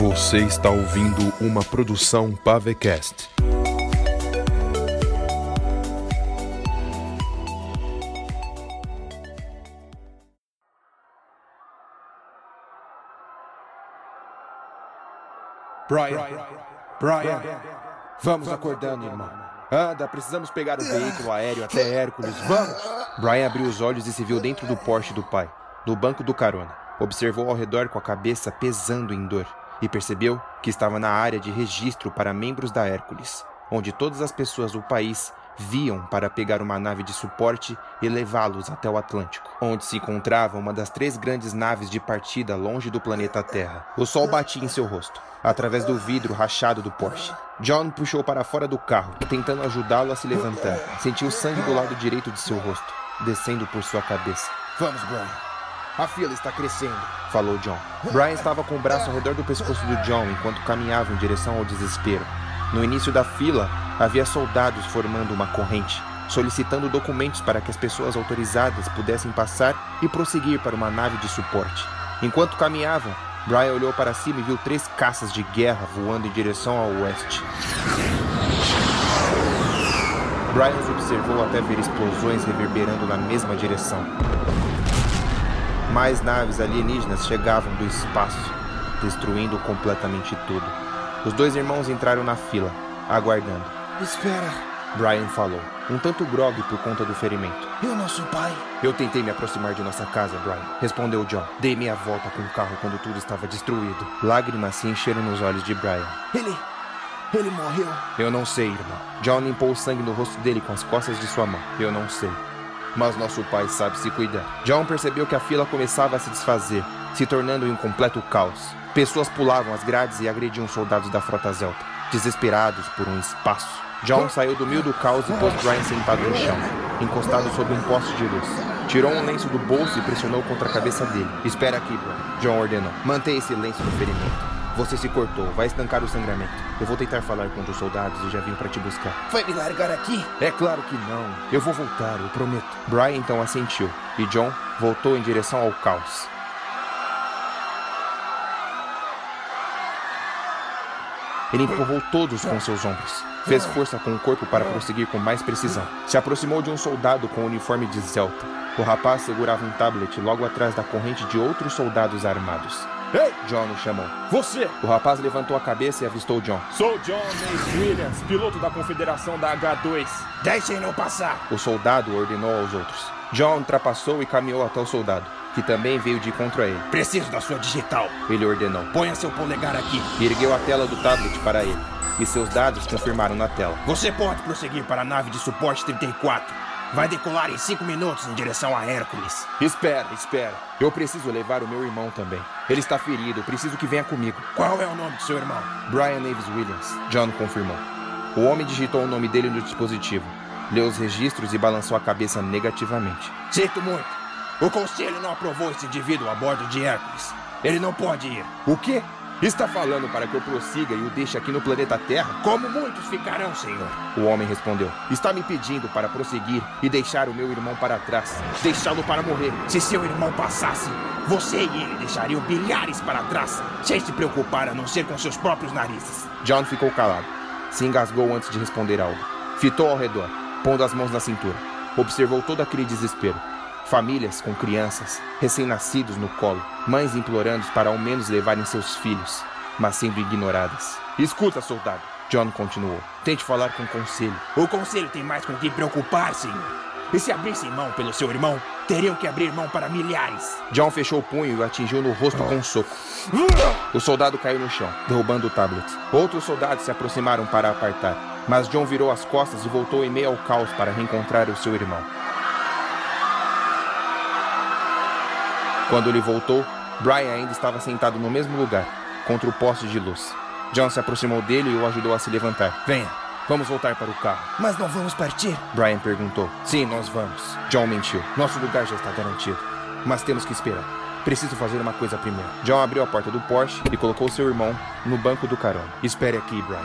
Você está ouvindo uma produção Pavecast. Brian, Brian, vamos acordando, irmão. Anda, precisamos pegar o veículo aéreo até Hércules, vamos! Brian abriu os olhos e se viu dentro do Porsche do pai, no banco do carona. Observou ao redor com a cabeça pesando em dor e percebeu que estava na área de registro para membros da Hércules, onde todas as pessoas do país viam para pegar uma nave de suporte e levá-los até o Atlântico, onde se encontrava uma das três grandes naves de partida longe do planeta Terra. O sol batia em seu rosto, através do vidro rachado do Porsche. John puxou para fora do carro, tentando ajudá-lo a se levantar. Sentiu sangue do lado direito de seu rosto, descendo por sua cabeça. Vamos, Brian. A fila está crescendo, falou John. Brian estava com o braço ao redor do pescoço do John enquanto caminhava em direção ao desespero. No início da fila, havia soldados formando uma corrente, solicitando documentos para que as pessoas autorizadas pudessem passar e prosseguir para uma nave de suporte. Enquanto caminhavam, Brian olhou para cima e viu três caças de guerra voando em direção ao oeste. Brian os observou até ver explosões reverberando na mesma direção. Mais naves alienígenas chegavam do espaço, destruindo completamente tudo. Os dois irmãos entraram na fila, aguardando. Espera, Brian falou, um tanto grogue por conta do ferimento. e o nosso pai? Eu tentei me aproximar de nossa casa, Brian, respondeu John. Dei meia volta com o carro quando tudo estava destruído. Lágrimas se encheram nos olhos de Brian. Ele. Ele morreu. Eu não sei, irmão. John limpou o sangue no rosto dele com as costas de sua mão. Eu não sei. Mas nosso pai sabe se cuidar. John percebeu que a fila começava a se desfazer, se tornando um completo caos. Pessoas pulavam as grades e agrediam soldados da frota Zelta, desesperados por um espaço. John saiu do meio do caos e pôs Brian sentado no chão, encostado sob um poste de luz. Tirou um lenço do bolso e pressionou contra a cabeça dele. Espera aqui, Brian. John ordenou. Mantenha esse lenço no ferimento. Você se cortou, vai estancar o sangramento. Eu vou tentar falar com os soldados e já vim para te buscar. Vai me largar aqui? É claro que não. Eu vou voltar, eu prometo. Brian então assentiu e John voltou em direção ao caos. Ele empurrou todos com seus ombros. Fez força com o corpo para prosseguir com mais precisão. Se aproximou de um soldado com o uniforme de Zelta. O rapaz segurava um tablet logo atrás da corrente de outros soldados armados. Ei, John o chamou. você! O rapaz levantou a cabeça e avistou John. Sou John Mace Williams, piloto da Confederação da H2. Deixem-no passar. O soldado ordenou aos outros. John ultrapassou e caminhou até o soldado, que também veio de encontro a ele. Preciso da sua digital. Ele ordenou. Ponha seu polegar aqui. E ergueu a tela do tablet para ele, e seus dados confirmaram na tela. Você pode prosseguir para a nave de suporte 34. Vai decolar em 5 minutos em direção a Hércules. Espera, espera. Eu preciso levar o meu irmão também. Ele está ferido, preciso que venha comigo. Qual é o nome do seu irmão? Brian Naves Williams, John confirmou. O homem digitou o nome dele no dispositivo, leu os registros e balançou a cabeça negativamente. Sinto muito. O conselho não aprovou esse indivíduo a bordo de Hércules. Ele não pode ir. O quê? Está falando para que eu prossiga e o deixe aqui no planeta Terra? Como muitos ficarão, senhor. O homem respondeu. Está me pedindo para prosseguir e deixar o meu irmão para trás. Deixá-lo para morrer. Se seu irmão passasse, você e ele deixariam bilhares para trás, sem se preocupar a não ser com seus próprios narizes. John ficou calado. Se engasgou antes de responder algo. Fitou ao redor, pondo as mãos na cintura. Observou todo aquele desespero. Famílias com crianças, recém-nascidos no colo, mães implorando para ao menos levarem seus filhos, mas sendo ignoradas. Escuta, soldado. John continuou. Tente falar com o conselho. O conselho tem mais com que preocupar, senhor. E se abrissem mão pelo seu irmão, teriam que abrir mão para milhares. John fechou o punho e o atingiu no rosto com um soco. O soldado caiu no chão, derrubando o tablet. Outros soldados se aproximaram para apartar, mas John virou as costas e voltou em meio ao caos para reencontrar o seu irmão. Quando ele voltou, Brian ainda estava sentado no mesmo lugar, contra o poste de luz. John se aproximou dele e o ajudou a se levantar. Venha, vamos voltar para o carro. Mas não vamos partir? Brian perguntou. Sim, nós vamos. John mentiu. Nosso lugar já está garantido. Mas temos que esperar. Preciso fazer uma coisa primeiro. John abriu a porta do Porsche e colocou seu irmão no banco do carona. Espere aqui, Brian.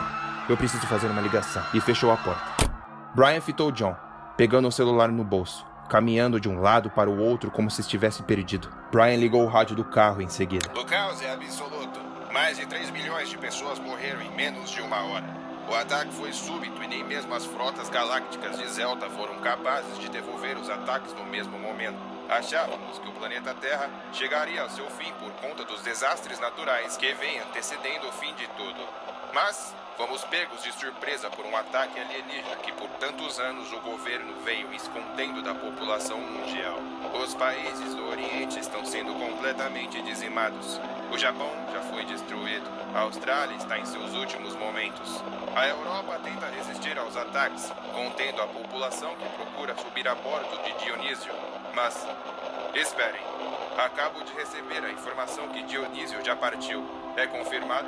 Eu preciso fazer uma ligação. E fechou a porta. Brian fitou John, pegando o celular no bolso, caminhando de um lado para o outro como se estivesse perdido. Brian ligou o rádio do carro em seguida. O caos é absoluto. Mais de 3 milhões de pessoas morreram em menos de uma hora. O ataque foi súbito e nem mesmo as frotas galácticas de Zelta foram capazes de devolver os ataques no mesmo momento. Achávamos que o planeta Terra chegaria ao seu fim por conta dos desastres naturais que vêm antecedendo o fim de tudo. Mas fomos pegos de surpresa por um ataque alienígena que por tantos anos o governo veio escondendo da população mundial. Os países do Oriente estão sendo completamente dizimados. O Japão já foi destruído. A Austrália está em seus últimos momentos. A Europa tenta resistir aos ataques, contendo a população que procura subir a bordo de Dionísio. Mas, esperem. Acabo de receber a informação que Dionísio já partiu. É confirmado?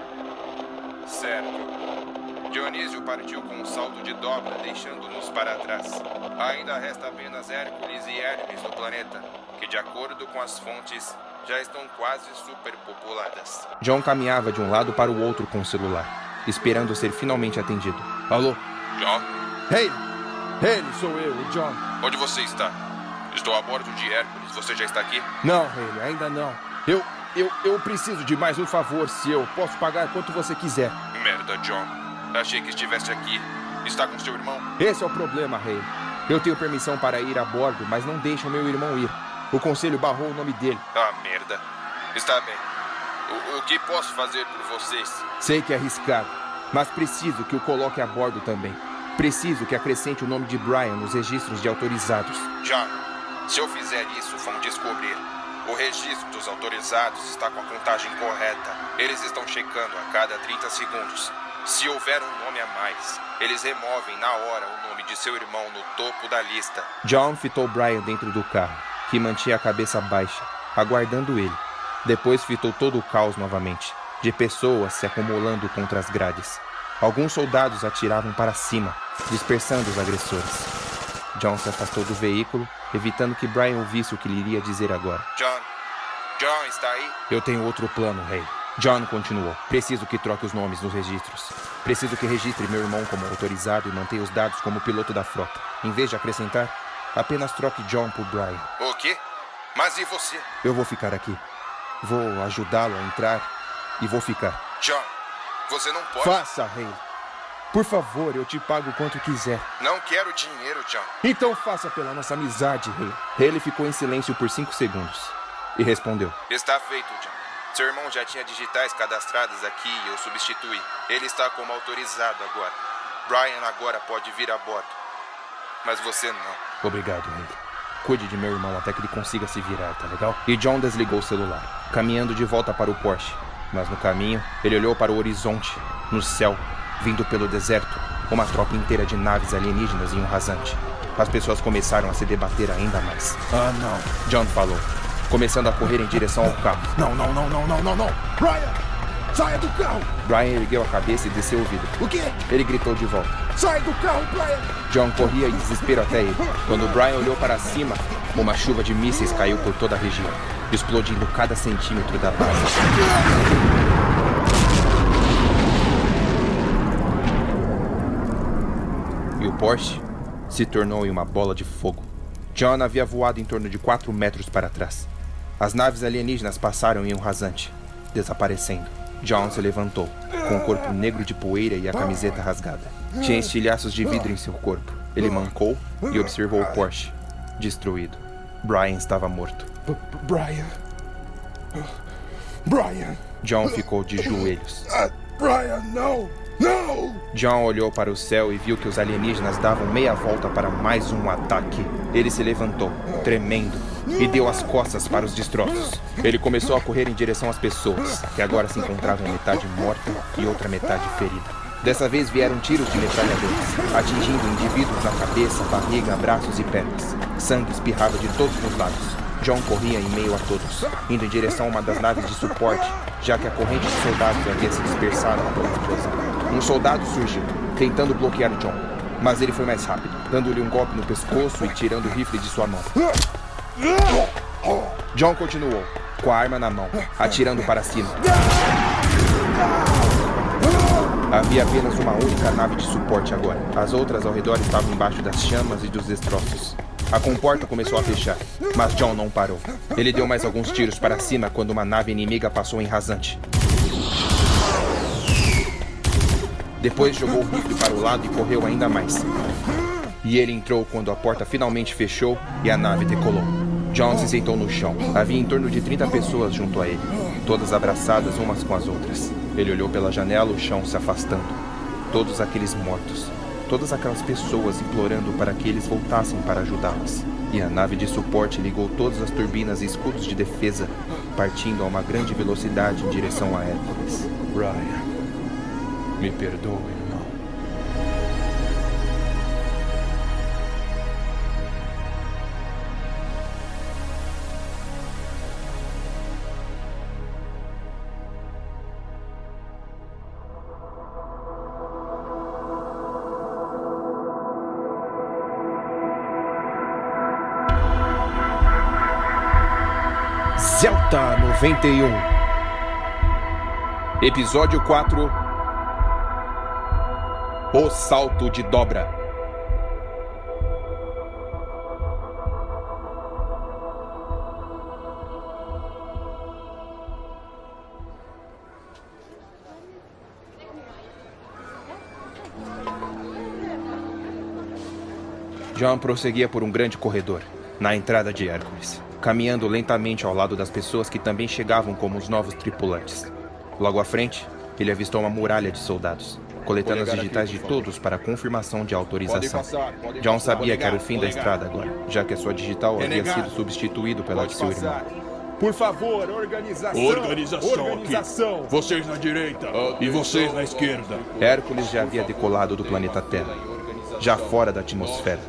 Certo. Dionísio partiu com um salto de dobra, deixando-nos para trás. Ainda resta apenas Hércules e Hermes no planeta, que, de acordo com as fontes, já estão quase superpopuladas. John caminhava de um lado para o outro com o celular, esperando ser finalmente atendido. Alô? John? Hey! Ele, sou eu, o John. Onde você está? Estou a bordo de Hércules. Você já está aqui? Não, Haley, ainda não. Eu, eu, eu preciso de mais um favor seu. Posso pagar quanto você quiser. Merda, John. Achei que estivesse aqui. Está com seu irmão? Esse é o problema, Haley. Eu tenho permissão para ir a bordo, mas não deixam meu irmão ir. O conselho barrou o nome dele. Ah, merda. Está bem. O, o que posso fazer por vocês? Sei que é arriscado, mas preciso que o coloque a bordo também. Preciso que acrescente o nome de Brian nos registros de autorizados. John, se eu fizer isso, vão descobrir. O registro dos autorizados está com a contagem correta. Eles estão checando a cada 30 segundos. Se houver um nome a mais, eles removem na hora o nome de seu irmão no topo da lista. John fitou Brian dentro do carro, que mantinha a cabeça baixa, aguardando ele. Depois fitou todo o caos novamente, de pessoas se acumulando contra as grades. Alguns soldados atiravam para cima, dispersando os agressores. John se afastou do veículo, evitando que Brian ouvisse o que lhe iria dizer agora. John, John está aí? Eu tenho outro plano, rei. John continuou. Preciso que troque os nomes nos registros. Preciso que registre meu irmão como autorizado e mantenha os dados como piloto da frota. Em vez de acrescentar, apenas troque John por Brian. O quê? Mas e você? Eu vou ficar aqui. Vou ajudá-lo a entrar e vou ficar. John, você não pode. Faça, rei. Por favor, eu te pago quanto quiser. Não quero dinheiro, John. Então faça pela nossa amizade, rei. Ele ficou em silêncio por cinco segundos e respondeu: Está feito, John. Seu irmão já tinha digitais cadastradas aqui e eu substituí. Ele está como autorizado agora. Brian agora pode vir a bordo. Mas você não. Obrigado, rei. Cuide de meu irmão até que ele consiga se virar, tá legal? E John desligou o celular, caminhando de volta para o Porsche. Mas no caminho, ele olhou para o horizonte, no céu, vindo pelo deserto, uma tropa inteira de naves alienígenas em um rasante. As pessoas começaram a se debater ainda mais. Ah, não. John falou, começando a correr em direção ao carro. Não, não, não, não, não, não, não. Brian! Saia do carro! Brian ergueu a cabeça e desceu o vidro. O quê? Ele gritou de volta. Sai do carro, Brian! John corria em desespero até ele. Quando Brian olhou para cima, uma chuva de mísseis caiu por toda a região, explodindo cada centímetro da base. E o Porsche se tornou em uma bola de fogo. John havia voado em torno de 4 metros para trás. As naves alienígenas passaram em um rasante, desaparecendo. John se levantou, com o corpo negro de poeira e a camiseta rasgada. Tinha estilhaços de vidro em seu corpo. Ele mancou e observou o Porsche, destruído. Brian estava morto. B Brian. Brian. John ficou de joelhos. Brian, não! Não! John olhou para o céu e viu que os alienígenas davam meia volta para mais um ataque. Ele se levantou, tremendo, e deu as costas para os destroços. Ele começou a correr em direção às pessoas, que agora se encontravam metade morta e outra metade ferida. Dessa vez vieram tiros de metralhadores, atingindo indivíduos na cabeça, barriga, braços e pernas. Sangue espirrava de todos os lados. John corria em meio a todos, indo em direção a uma das naves de suporte, já que a corrente de soldados havia se dispersado pela explosão. Um soldado surgiu, tentando bloquear John, mas ele foi mais rápido, dando-lhe um golpe no pescoço e tirando o rifle de sua mão. John continuou, com a arma na mão, atirando para cima. Havia apenas uma única nave de suporte agora. As outras ao redor estavam embaixo das chamas e dos destroços. A comporta começou a fechar, mas John não parou. Ele deu mais alguns tiros para cima quando uma nave inimiga passou em rasante. Depois jogou o rifle para o lado e correu ainda mais. E ele entrou quando a porta finalmente fechou e a nave decolou. John se sentou no chão. Havia em torno de 30 pessoas junto a ele, todas abraçadas umas com as outras. Ele olhou pela janela, o chão se afastando. Todos aqueles mortos, todas aquelas pessoas implorando para que eles voltassem para ajudá-las. E a nave de suporte ligou todas as turbinas e escudos de defesa, partindo a uma grande velocidade em direção a Hércules. Brian, me perdoe. 91 Episódio 4 O Salto de Dobra. John prosseguia por um grande corredor, na entrada de Hércules caminhando lentamente ao lado das pessoas que também chegavam como os novos tripulantes. Logo à frente, ele avistou uma muralha de soldados, coletando as digitais de todos para confirmação de autorização. John sabia que era o fim da estrada agora, já que a sua digital havia sido substituído pela de seu irmão. Por favor, organização. Organização, organização. Aqui. Vocês na direita e vocês na esquerda. Hércules já havia decolado do planeta Terra, já fora da atmosfera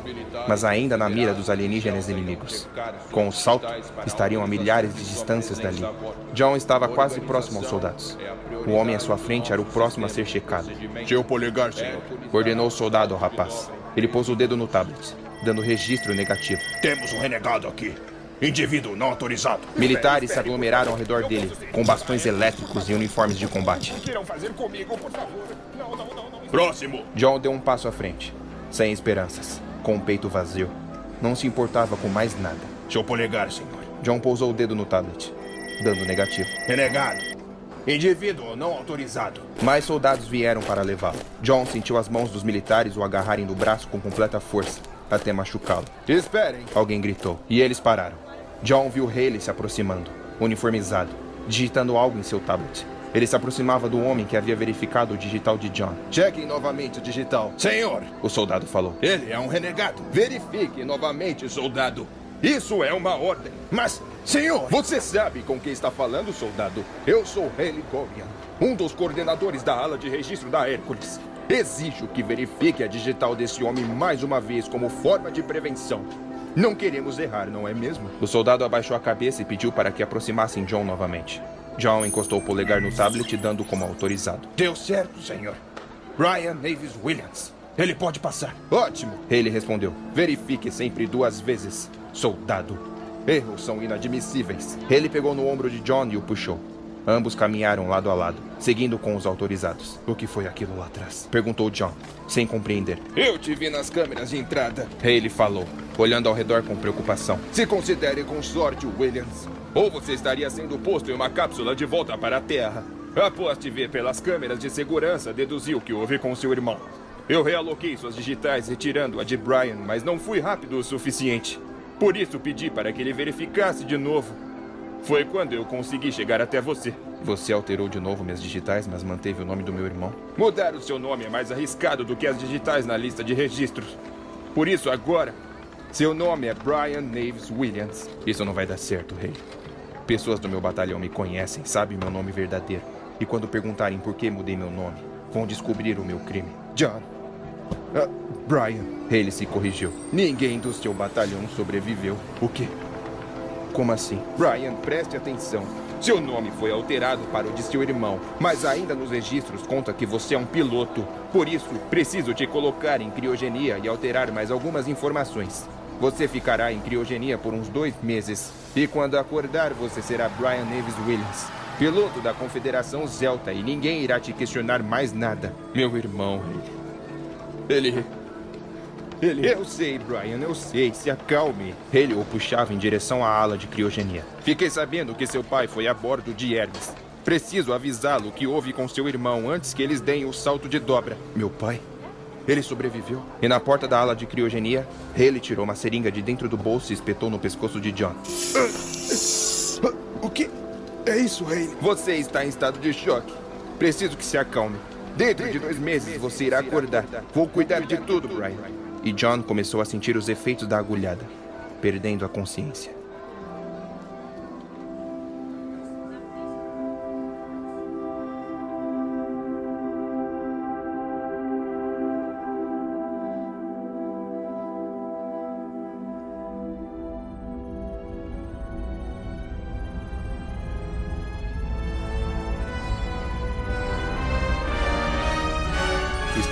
mas ainda na mira dos alienígenas inimigos. Com o salto, estariam a milhares de distâncias dali. John estava quase próximo aos soldados. O homem à sua frente era o próximo a ser checado. O polegar, senhor. Ordenou o soldado ao rapaz. Ele pôs o dedo no tablet, dando registro negativo. Temos um renegado aqui. Indivíduo não autorizado. Militares se aglomeraram ao redor dele, com bastões elétricos e uniformes de combate. Próximo. John deu um passo à frente, sem esperanças com o peito vazio. Não se importava com mais nada. Seu polegar, senhor. John pousou o dedo no tablet, dando negativo. Renegado. Indivíduo não autorizado. Mais soldados vieram para levá-lo. John sentiu as mãos dos militares o agarrarem do braço com completa força, até machucá-lo. Esperem! Alguém gritou, e eles pararam. John viu Haley se aproximando, uniformizado, digitando algo em seu tablet. Ele se aproximava do homem que havia verificado o digital de John. Chequem novamente o digital. Senhor! O soldado falou. Ele é um renegado. Verifique novamente, soldado. Isso é uma ordem. Mas, senhor! Você sabe com quem está falando, soldado? Eu sou Haley Corian, um dos coordenadores da ala de registro da Hércules. Exijo que verifique a digital desse homem mais uma vez como forma de prevenção. Não queremos errar, não é mesmo? O soldado abaixou a cabeça e pediu para que aproximassem John novamente. John encostou o polegar no tablet, dando como autorizado. Deu certo, senhor. Ryan Navis Williams. Ele pode passar. Ótimo. Ele respondeu. Verifique sempre duas vezes, soldado. Erros são inadmissíveis. Ele pegou no ombro de John e o puxou. Ambos caminharam lado a lado, seguindo com os autorizados. O que foi aquilo lá atrás? Perguntou John, sem compreender. Eu te vi nas câmeras de entrada. Haley falou, olhando ao redor com preocupação. Se considere com sorte, Williams. Ou você estaria sendo posto em uma cápsula de volta para a Terra. Após te ver pelas câmeras de segurança, deduziu que houve com seu irmão. Eu realoquei suas digitais retirando a de Brian, mas não fui rápido o suficiente. Por isso pedi para que ele verificasse de novo. Foi quando eu consegui chegar até você. Você alterou de novo minhas digitais, mas manteve o nome do meu irmão? Mudar o seu nome é mais arriscado do que as digitais na lista de registros. Por isso, agora, seu nome é Brian Naves Williams. Isso não vai dar certo, rei. Pessoas do meu batalhão me conhecem, sabem meu nome verdadeiro. E quando perguntarem por que mudei meu nome, vão descobrir o meu crime. John. Uh, Brian. Ele se corrigiu. Ninguém do seu batalhão sobreviveu. O quê? Como assim? Brian, preste atenção. Seu nome foi alterado para o de seu irmão, mas ainda nos registros conta que você é um piloto. Por isso, preciso te colocar em criogenia e alterar mais algumas informações. Você ficará em criogenia por uns dois meses. E quando acordar, você será Brian Neves Williams, piloto da Confederação Zelta, e ninguém irá te questionar mais nada. Meu irmão, ele. Ele. Ele. Eu sei, Brian, eu sei. Se acalme. Ele o puxava em direção à ala de criogenia. Fiquei sabendo que seu pai foi a bordo de Hermes. Preciso avisá-lo o que houve com seu irmão antes que eles deem o salto de dobra. Meu pai? Ele sobreviveu. E na porta da ala de criogenia, Haley tirou uma seringa de dentro do bolso e espetou no pescoço de John. O que é isso, Haley? Você está em estado de choque. Preciso que se acalme. Dentro de dois meses você irá acordar. Vou cuidar de tudo, Brian. E John começou a sentir os efeitos da agulhada, perdendo a consciência.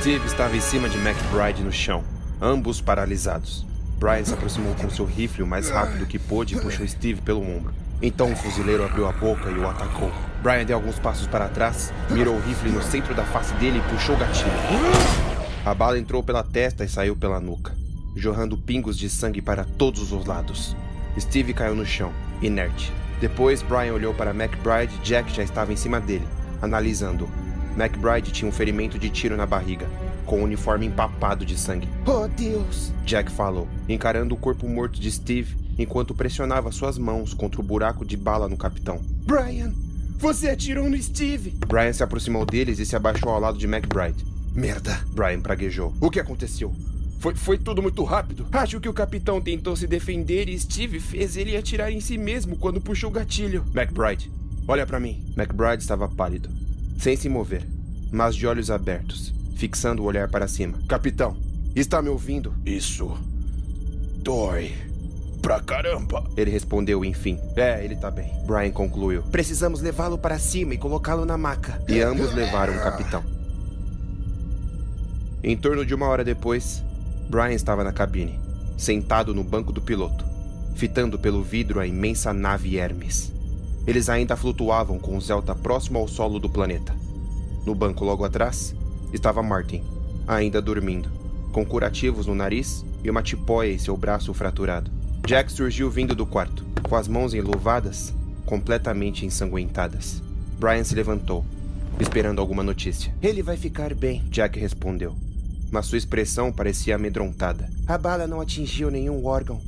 Steve estava em cima de McBride no chão, ambos paralisados. Brian se aproximou com seu rifle o mais rápido que pôde e puxou Steve pelo ombro. Então o fuzileiro abriu a boca e o atacou. Brian deu alguns passos para trás, mirou o rifle no centro da face dele e puxou o gatilho. A bala entrou pela testa e saiu pela nuca, jorrando pingos de sangue para todos os lados. Steve caiu no chão, inerte. Depois, Brian olhou para McBride e Jack já estava em cima dele, analisando-o. McBride tinha um ferimento de tiro na barriga, com o uniforme empapado de sangue. Oh, Deus! Jack falou, encarando o corpo morto de Steve enquanto pressionava suas mãos contra o buraco de bala no capitão. Brian, você atirou no Steve! Brian se aproximou deles e se abaixou ao lado de McBride. Merda! Brian praguejou. O que aconteceu? Foi, foi tudo muito rápido. Acho que o capitão tentou se defender e Steve fez ele atirar em si mesmo quando puxou o gatilho. McBride, olha para mim. McBride estava pálido sem se mover, mas de olhos abertos, fixando o olhar para cima. Capitão, está me ouvindo? Isso. dói. Pra caramba. Ele respondeu, enfim. É, ele tá bem. Brian concluiu. Precisamos levá-lo para cima e colocá-lo na maca. E ambos levaram o capitão. Em torno de uma hora depois, Brian estava na cabine, sentado no banco do piloto, fitando pelo vidro a imensa nave Hermes. Eles ainda flutuavam com o Zelta próximo ao solo do planeta. No banco logo atrás estava Martin, ainda dormindo, com curativos no nariz e uma tipóia em seu braço fraturado. Jack surgiu vindo do quarto, com as mãos enluvadas, completamente ensanguentadas. Brian se levantou, esperando alguma notícia. Ele vai ficar bem, Jack respondeu, mas sua expressão parecia amedrontada. A bala não atingiu nenhum órgão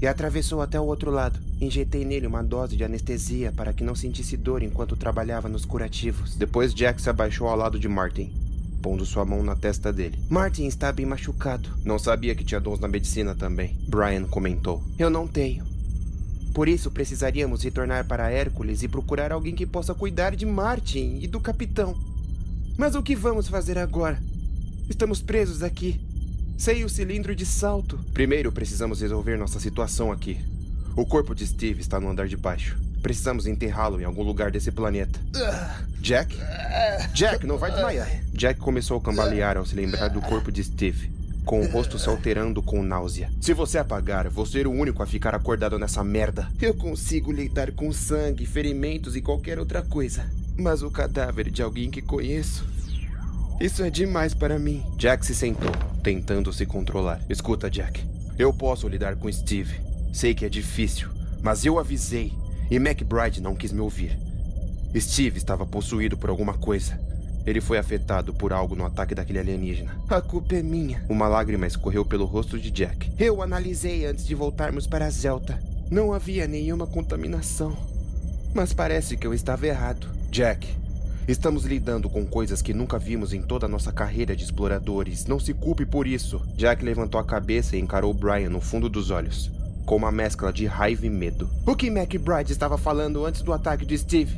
e atravessou até o outro lado. Injetei nele uma dose de anestesia para que não sentisse dor enquanto trabalhava nos curativos. Depois Jack se abaixou ao lado de Martin, pondo sua mão na testa dele. Martin está bem machucado. Não sabia que tinha dons na medicina também. Brian comentou. Eu não tenho. Por isso precisaríamos retornar para Hércules e procurar alguém que possa cuidar de Martin e do capitão. Mas o que vamos fazer agora? Estamos presos aqui. Sem o cilindro de salto. Primeiro precisamos resolver nossa situação aqui. O corpo de Steve está no andar de baixo. Precisamos enterrá-lo em algum lugar desse planeta. Jack? Jack, não vai desmaiar. Jack começou a cambalear ao se lembrar do corpo de Steve, com o rosto se alterando com náusea. Se você apagar, vou ser o único a ficar acordado nessa merda. Eu consigo lidar com sangue, ferimentos e qualquer outra coisa. Mas o cadáver de alguém que conheço. Isso é demais para mim. Jack se sentou, tentando se controlar. Escuta, Jack. Eu posso lidar com Steve. Sei que é difícil, mas eu avisei e McBride não quis me ouvir. Steve estava possuído por alguma coisa. Ele foi afetado por algo no ataque daquele alienígena. A culpa é minha. Uma lágrima escorreu pelo rosto de Jack. Eu analisei antes de voltarmos para Zelta. Não havia nenhuma contaminação. Mas parece que eu estava errado. Jack, Estamos lidando com coisas que nunca vimos em toda a nossa carreira de exploradores. Não se culpe por isso. Jack levantou a cabeça e encarou Brian no fundo dos olhos com uma mescla de raiva e medo. O que McBride estava falando antes do ataque de Steve?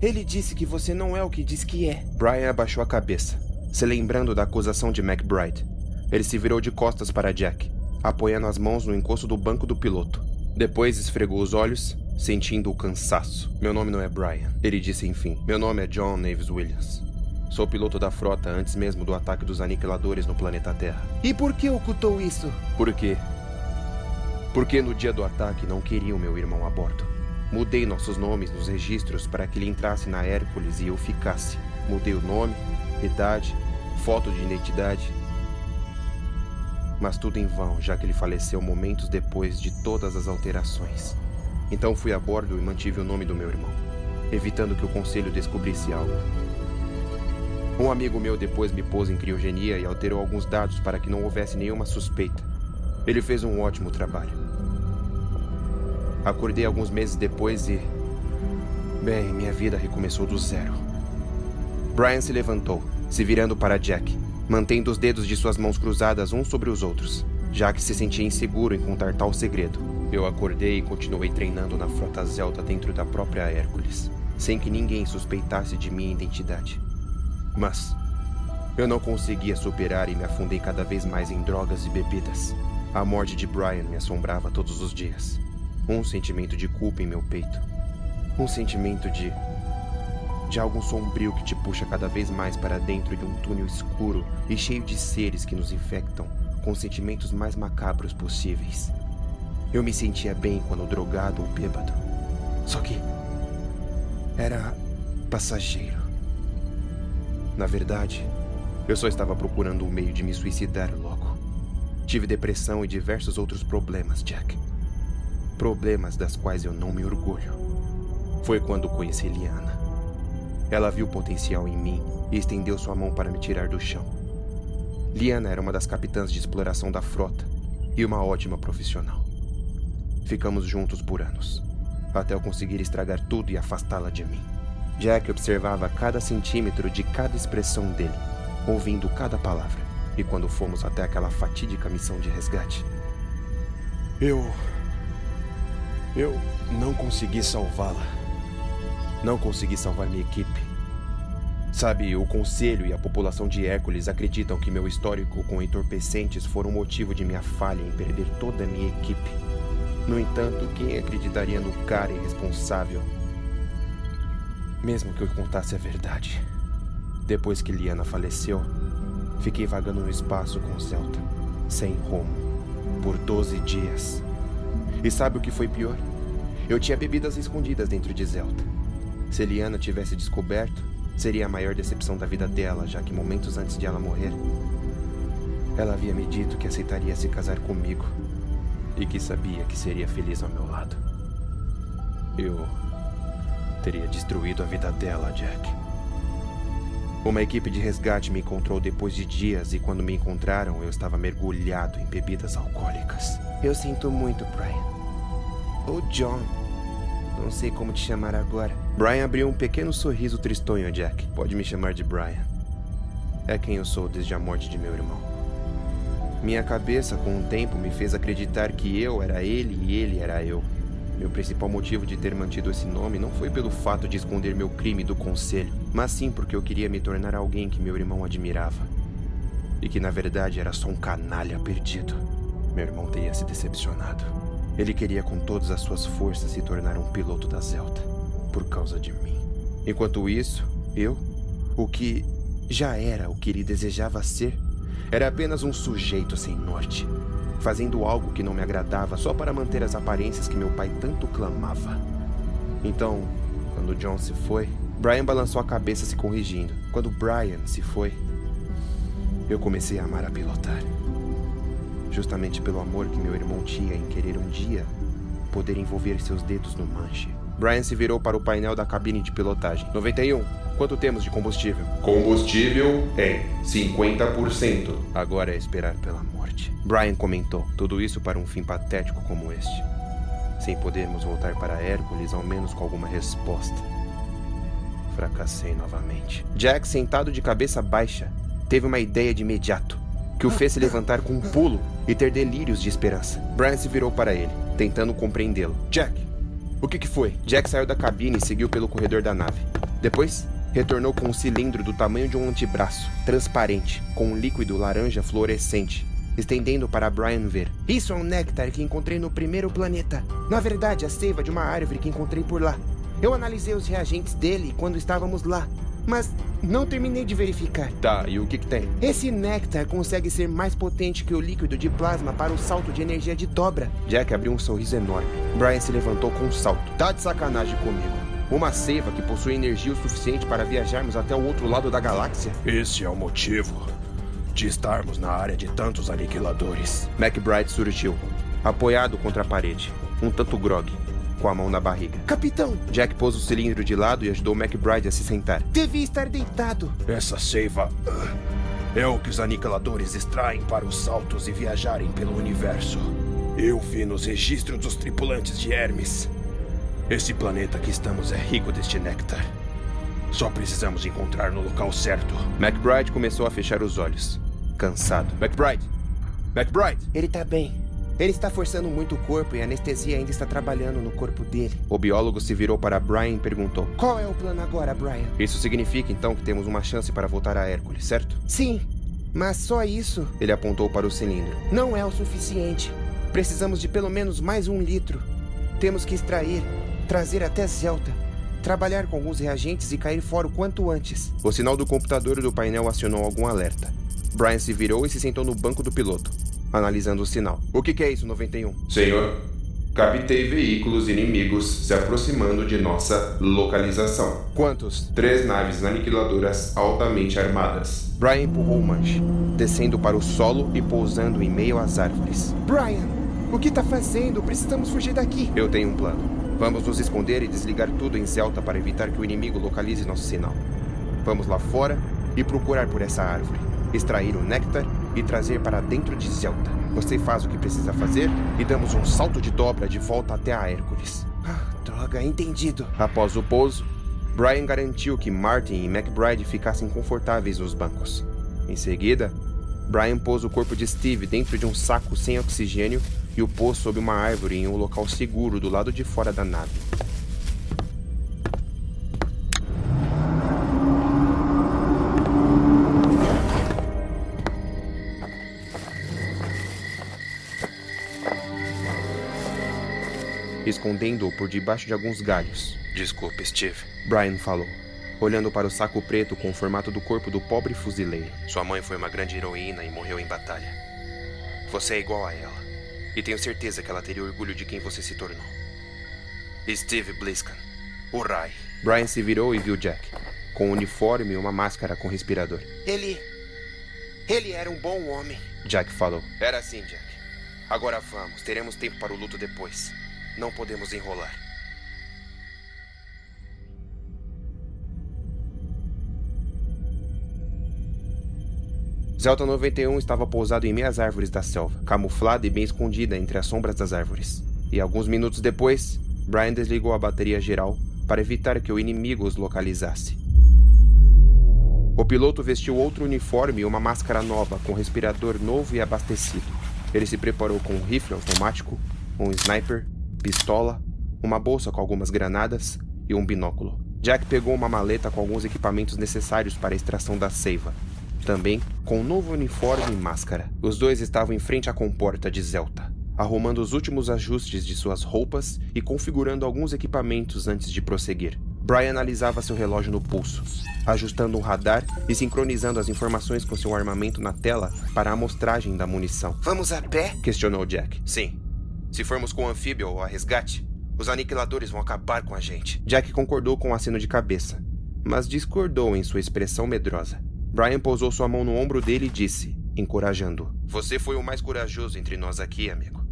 Ele disse que você não é o que diz que é. Brian abaixou a cabeça, se lembrando da acusação de McBride. Ele se virou de costas para Jack, apoiando as mãos no encosto do banco do piloto. Depois esfregou os olhos, sentindo o cansaço. Meu nome não é Brian, ele disse enfim. Meu nome é John Naves Williams. Sou piloto da frota antes mesmo do ataque dos aniquiladores no planeta Terra. E por que ocultou isso? Por quê? Porque no dia do ataque não queriam meu irmão a bordo. Mudei nossos nomes nos registros para que ele entrasse na Hércules e eu ficasse. Mudei o nome, idade, foto de identidade. Mas tudo em vão, já que ele faleceu momentos depois de todas as alterações. Então fui a bordo e mantive o nome do meu irmão. evitando que o conselho descobrisse algo. Um amigo meu depois me pôs em criogenia e alterou alguns dados para que não houvesse nenhuma suspeita. Ele fez um ótimo trabalho. Acordei alguns meses depois e. Bem, minha vida recomeçou do zero. Brian se levantou, se virando para Jack, mantendo os dedos de suas mãos cruzadas uns sobre os outros, já que se sentia inseguro em contar tal segredo. Eu acordei e continuei treinando na frota Zelta dentro da própria Hércules, sem que ninguém suspeitasse de minha identidade. Mas eu não conseguia superar e me afundei cada vez mais em drogas e bebidas. A morte de Brian me assombrava todos os dias. Um sentimento de culpa em meu peito. Um sentimento de. de algo sombrio que te puxa cada vez mais para dentro de um túnel escuro e cheio de seres que nos infectam com os sentimentos mais macabros possíveis. Eu me sentia bem quando drogado ou bêbado. Só que. era passageiro. Na verdade, eu só estava procurando um meio de me suicidar logo. Tive depressão e diversos outros problemas, Jack. Problemas das quais eu não me orgulho. Foi quando conheci Liana. Ela viu potencial em mim e estendeu sua mão para me tirar do chão. Liana era uma das capitãs de exploração da frota e uma ótima profissional. Ficamos juntos por anos, até eu conseguir estragar tudo e afastá-la de mim. Jack observava cada centímetro de cada expressão dele, ouvindo cada palavra. E quando fomos até aquela fatídica missão de resgate, eu. Eu não consegui salvá-la. Não consegui salvar minha equipe. Sabe, o conselho e a população de Hércules acreditam que meu histórico com entorpecentes foram motivo de minha falha em perder toda a minha equipe. No entanto, quem acreditaria no cara irresponsável? Mesmo que eu contasse a verdade. Depois que Liana faleceu, fiquei vagando no espaço com Zelta, sem rumo, por 12 dias. E sabe o que foi pior? Eu tinha bebidas escondidas dentro de Zelta. Se Liana tivesse descoberto, seria a maior decepção da vida dela, já que momentos antes de ela morrer, ela havia me dito que aceitaria se casar comigo e que sabia que seria feliz ao meu lado. Eu teria destruído a vida dela, Jack. Uma equipe de resgate me encontrou depois de dias e quando me encontraram eu estava mergulhado em bebidas alcoólicas. Eu sinto muito, Brian. Ou John. Não sei como te chamar agora. Brian abriu um pequeno sorriso tristonho Jack. Pode me chamar de Brian. É quem eu sou desde a morte de meu irmão. Minha cabeça, com o tempo, me fez acreditar que eu era ele e ele era eu. Meu principal motivo de ter mantido esse nome não foi pelo fato de esconder meu crime do conselho, mas sim porque eu queria me tornar alguém que meu irmão admirava. E que na verdade era só um canalha perdido. Meu irmão teria se decepcionado. Ele queria com todas as suas forças se tornar um piloto da Zelta, por causa de mim. Enquanto isso, eu, o que já era o que ele desejava ser, era apenas um sujeito sem norte, fazendo algo que não me agradava só para manter as aparências que meu pai tanto clamava. Então, quando John se foi, Brian balançou a cabeça se corrigindo. Quando Brian se foi, eu comecei a amar a pilotar. Justamente pelo amor que meu irmão tinha em querer um dia poder envolver seus dedos no manche. Brian se virou para o painel da cabine de pilotagem. 91. Quanto temos de combustível? Combustível em 50%. Agora é esperar pela morte. Brian comentou. Tudo isso para um fim patético como este. Sem podermos voltar para Hércules, ao menos com alguma resposta. Fracassei novamente. Jack, sentado de cabeça baixa, teve uma ideia de imediato, que o fez se levantar com um pulo e ter delírios de esperança. Brian se virou para ele, tentando compreendê-lo. Jack, o que, que foi? Jack saiu da cabine e seguiu pelo corredor da nave. Depois, retornou com um cilindro do tamanho de um antebraço, transparente, com um líquido laranja fluorescente, estendendo para Brian ver. Isso é um néctar que encontrei no primeiro planeta. Na verdade, a seiva de uma árvore que encontrei por lá. Eu analisei os reagentes dele quando estávamos lá mas não terminei de verificar. Tá, e o que, que tem? Esse néctar consegue ser mais potente que o líquido de plasma para o salto de energia de dobra. Jack abriu um sorriso enorme. Brian se levantou com um salto. Tá de sacanagem comigo. Uma seiva que possui energia o suficiente para viajarmos até o outro lado da galáxia? Esse é o motivo de estarmos na área de tantos aniquiladores. McBride surgiu, apoiado contra a parede, um tanto grog. Com a mão na barriga. Capitão! Jack pôs o cilindro de lado e ajudou McBride a se sentar. Devia estar deitado. Essa seiva ah, é o que os aniquiladores extraem para os saltos e viajarem pelo universo. Eu vi nos registros dos tripulantes de Hermes. Esse planeta que estamos é rico deste néctar. Só precisamos encontrar no local certo. McBride começou a fechar os olhos, cansado. McBride! McBride! Ele tá bem. Ele está forçando muito o corpo e a anestesia ainda está trabalhando no corpo dele. O biólogo se virou para Brian e perguntou: Qual é o plano agora, Brian? Isso significa então que temos uma chance para voltar a Hércules, certo? Sim, mas só isso. Ele apontou para o cilindro. Não é o suficiente. Precisamos de pelo menos mais um litro. Temos que extrair, trazer até Zelta, trabalhar com alguns reagentes e cair fora o quanto antes. O sinal do computador do painel acionou algum alerta. Brian se virou e se sentou no banco do piloto analisando o sinal. O que, que é isso, 91? Senhor, captei veículos inimigos se aproximando de nossa localização. Quantos? Três naves aniquiladoras altamente armadas. Brian empurrou o manche, descendo para o solo e pousando em meio às árvores. Brian, o que está fazendo? Precisamos fugir daqui. Eu tenho um plano. Vamos nos esconder e desligar tudo em Zelta para evitar que o inimigo localize nosso sinal. Vamos lá fora e procurar por essa árvore, extrair o néctar e trazer para dentro de Zelta. Você faz o que precisa fazer e damos um salto de dobra de volta até a Hércules. Ah, droga, entendido. Após o pouso, Brian garantiu que Martin e McBride ficassem confortáveis nos bancos. Em seguida, Brian pôs o corpo de Steve dentro de um saco sem oxigênio e o pôs sob uma árvore em um local seguro do lado de fora da nave. Escondendo-o por debaixo de alguns galhos. Desculpe, Steve. Brian falou, olhando para o saco preto com o formato do corpo do pobre fuzileiro. Sua mãe foi uma grande heroína e morreu em batalha. Você é igual a ela. E tenho certeza que ela teria orgulho de quem você se tornou. Steve Bliskan, o Rai. Brian se virou e viu Jack, com um uniforme e uma máscara com respirador. Ele. Ele era um bom homem. Jack falou. Era assim, Jack. Agora vamos, teremos tempo para o luto depois. Não podemos enrolar. Zelta 91 estava pousado em meias árvores da selva, camuflada e bem escondida entre as sombras das árvores. E alguns minutos depois, Brian desligou a bateria geral para evitar que o inimigo os localizasse. O piloto vestiu outro uniforme e uma máscara nova com respirador novo e abastecido. Ele se preparou com um rifle automático, um sniper pistola, uma bolsa com algumas granadas e um binóculo. Jack pegou uma maleta com alguns equipamentos necessários para a extração da seiva, também com um novo uniforme e máscara. Os dois estavam em frente à comporta de Zelta, arrumando os últimos ajustes de suas roupas e configurando alguns equipamentos antes de prosseguir. Brian analisava seu relógio no pulso, ajustando um radar e sincronizando as informações com seu armamento na tela para a amostragem da munição. Vamos a pé? questionou Jack. Sim, se formos com o anfíbio ou a resgate, os aniquiladores vão acabar com a gente. Jack concordou com um aceno de cabeça, mas discordou em sua expressão medrosa. Brian pousou sua mão no ombro dele e disse, encorajando: Você foi o mais corajoso entre nós aqui, amigo.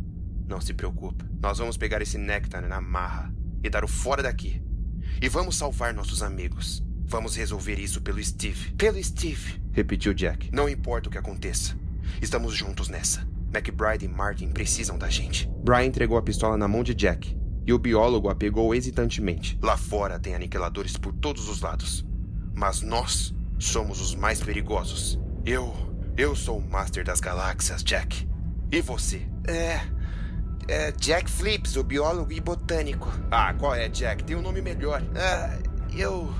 Não se preocupe. Nós vamos pegar esse néctar na marra e dar o fora daqui. E vamos salvar nossos amigos. Vamos resolver isso pelo Steve. Pelo Steve, repetiu Jack. Não importa o que aconteça. Estamos juntos nessa. McBride e Martin precisam da gente. Brian entregou a pistola na mão de Jack, e o biólogo a pegou hesitantemente. Lá fora tem aniquiladores por todos os lados. Mas nós somos os mais perigosos. Eu. Eu sou o Master das Galáxias, Jack. E você? É. É Jack Flips, o biólogo e botânico. Ah, qual é, Jack? Tem um nome melhor. Ah, eu.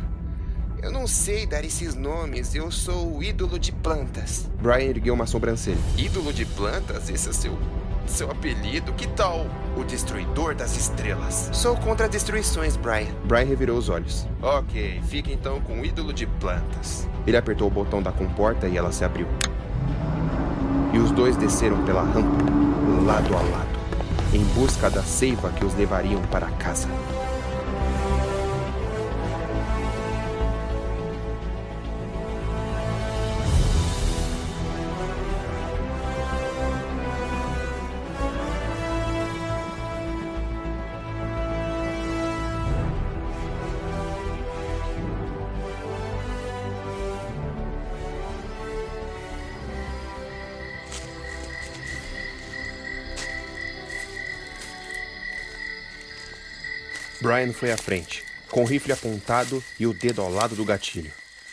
Eu não sei dar esses nomes, eu sou o ídolo de plantas. Brian ergueu uma sobrancelha. Ídolo de plantas? Esse é seu. seu apelido? Que tal o Destruidor das Estrelas? Sou contra destruições, Brian. Brian revirou os olhos. Ok, fique então com o ídolo de plantas. Ele apertou o botão da comporta e ela se abriu. E os dois desceram pela rampa, lado a lado, em busca da seiva que os levariam para casa. Brian foi à frente, com o rifle apontado e o dedo ao lado do gatilho.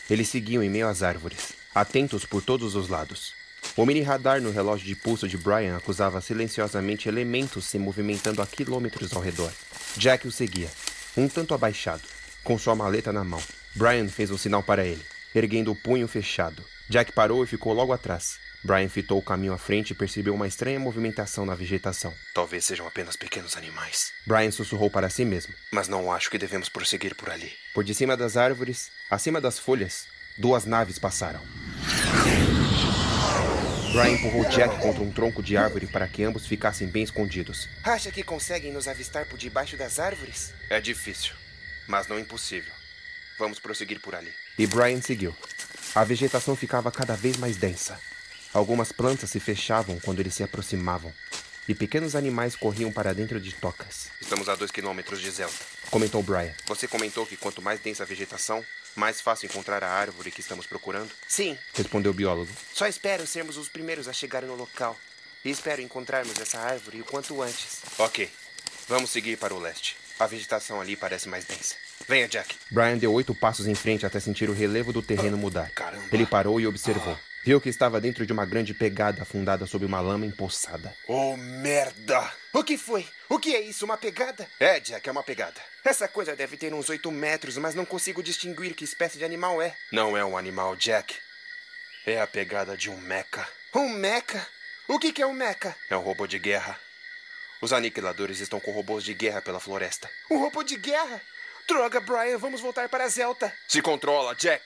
Eles seguiam em meio às árvores, atentos por todos os lados. O mini radar no relógio de pulso de Brian acusava silenciosamente elementos se movimentando a quilômetros ao redor. Jack o seguia, um tanto abaixado, com sua maleta na mão. Brian fez um sinal para ele, erguendo o punho fechado. Jack parou e ficou logo atrás. Brian fitou o caminho à frente e percebeu uma estranha movimentação na vegetação. Talvez sejam apenas pequenos animais. Brian sussurrou para si mesmo. Mas não acho que devemos prosseguir por ali. Por de cima das árvores, acima das folhas, duas naves passaram. Brian empurrou Jack contra um tronco de árvore para que ambos ficassem bem escondidos. Acha que conseguem nos avistar por debaixo das árvores? É difícil, mas não impossível. Vamos prosseguir por ali. E Brian seguiu. A vegetação ficava cada vez mais densa. Algumas plantas se fechavam quando eles se aproximavam, e pequenos animais corriam para dentro de tocas. Estamos a dois quilômetros de Zelta, comentou Brian. Você comentou que quanto mais densa a vegetação, mais fácil encontrar a árvore que estamos procurando? Sim, respondeu o biólogo. Só espero sermos os primeiros a chegar no local. E espero encontrarmos essa árvore o quanto antes. Ok. Vamos seguir para o leste. A vegetação ali parece mais densa. Venha, Jack. Brian deu oito passos em frente até sentir o relevo do terreno mudar. Caramba. Ele parou e observou. Viu que estava dentro de uma grande pegada afundada sob uma lama empoçada. Oh, merda! O que foi? O que é isso? Uma pegada? É, Jack, é uma pegada. Essa coisa deve ter uns oito metros, mas não consigo distinguir que espécie de animal é. Não é um animal, Jack. É a pegada de um mecha. Um mecha? O que, que é um mecha? É um robô de guerra. Os aniquiladores estão com robôs de guerra pela floresta. Um robô de guerra? Droga, Brian, vamos voltar para Zelta. Se controla, Jack.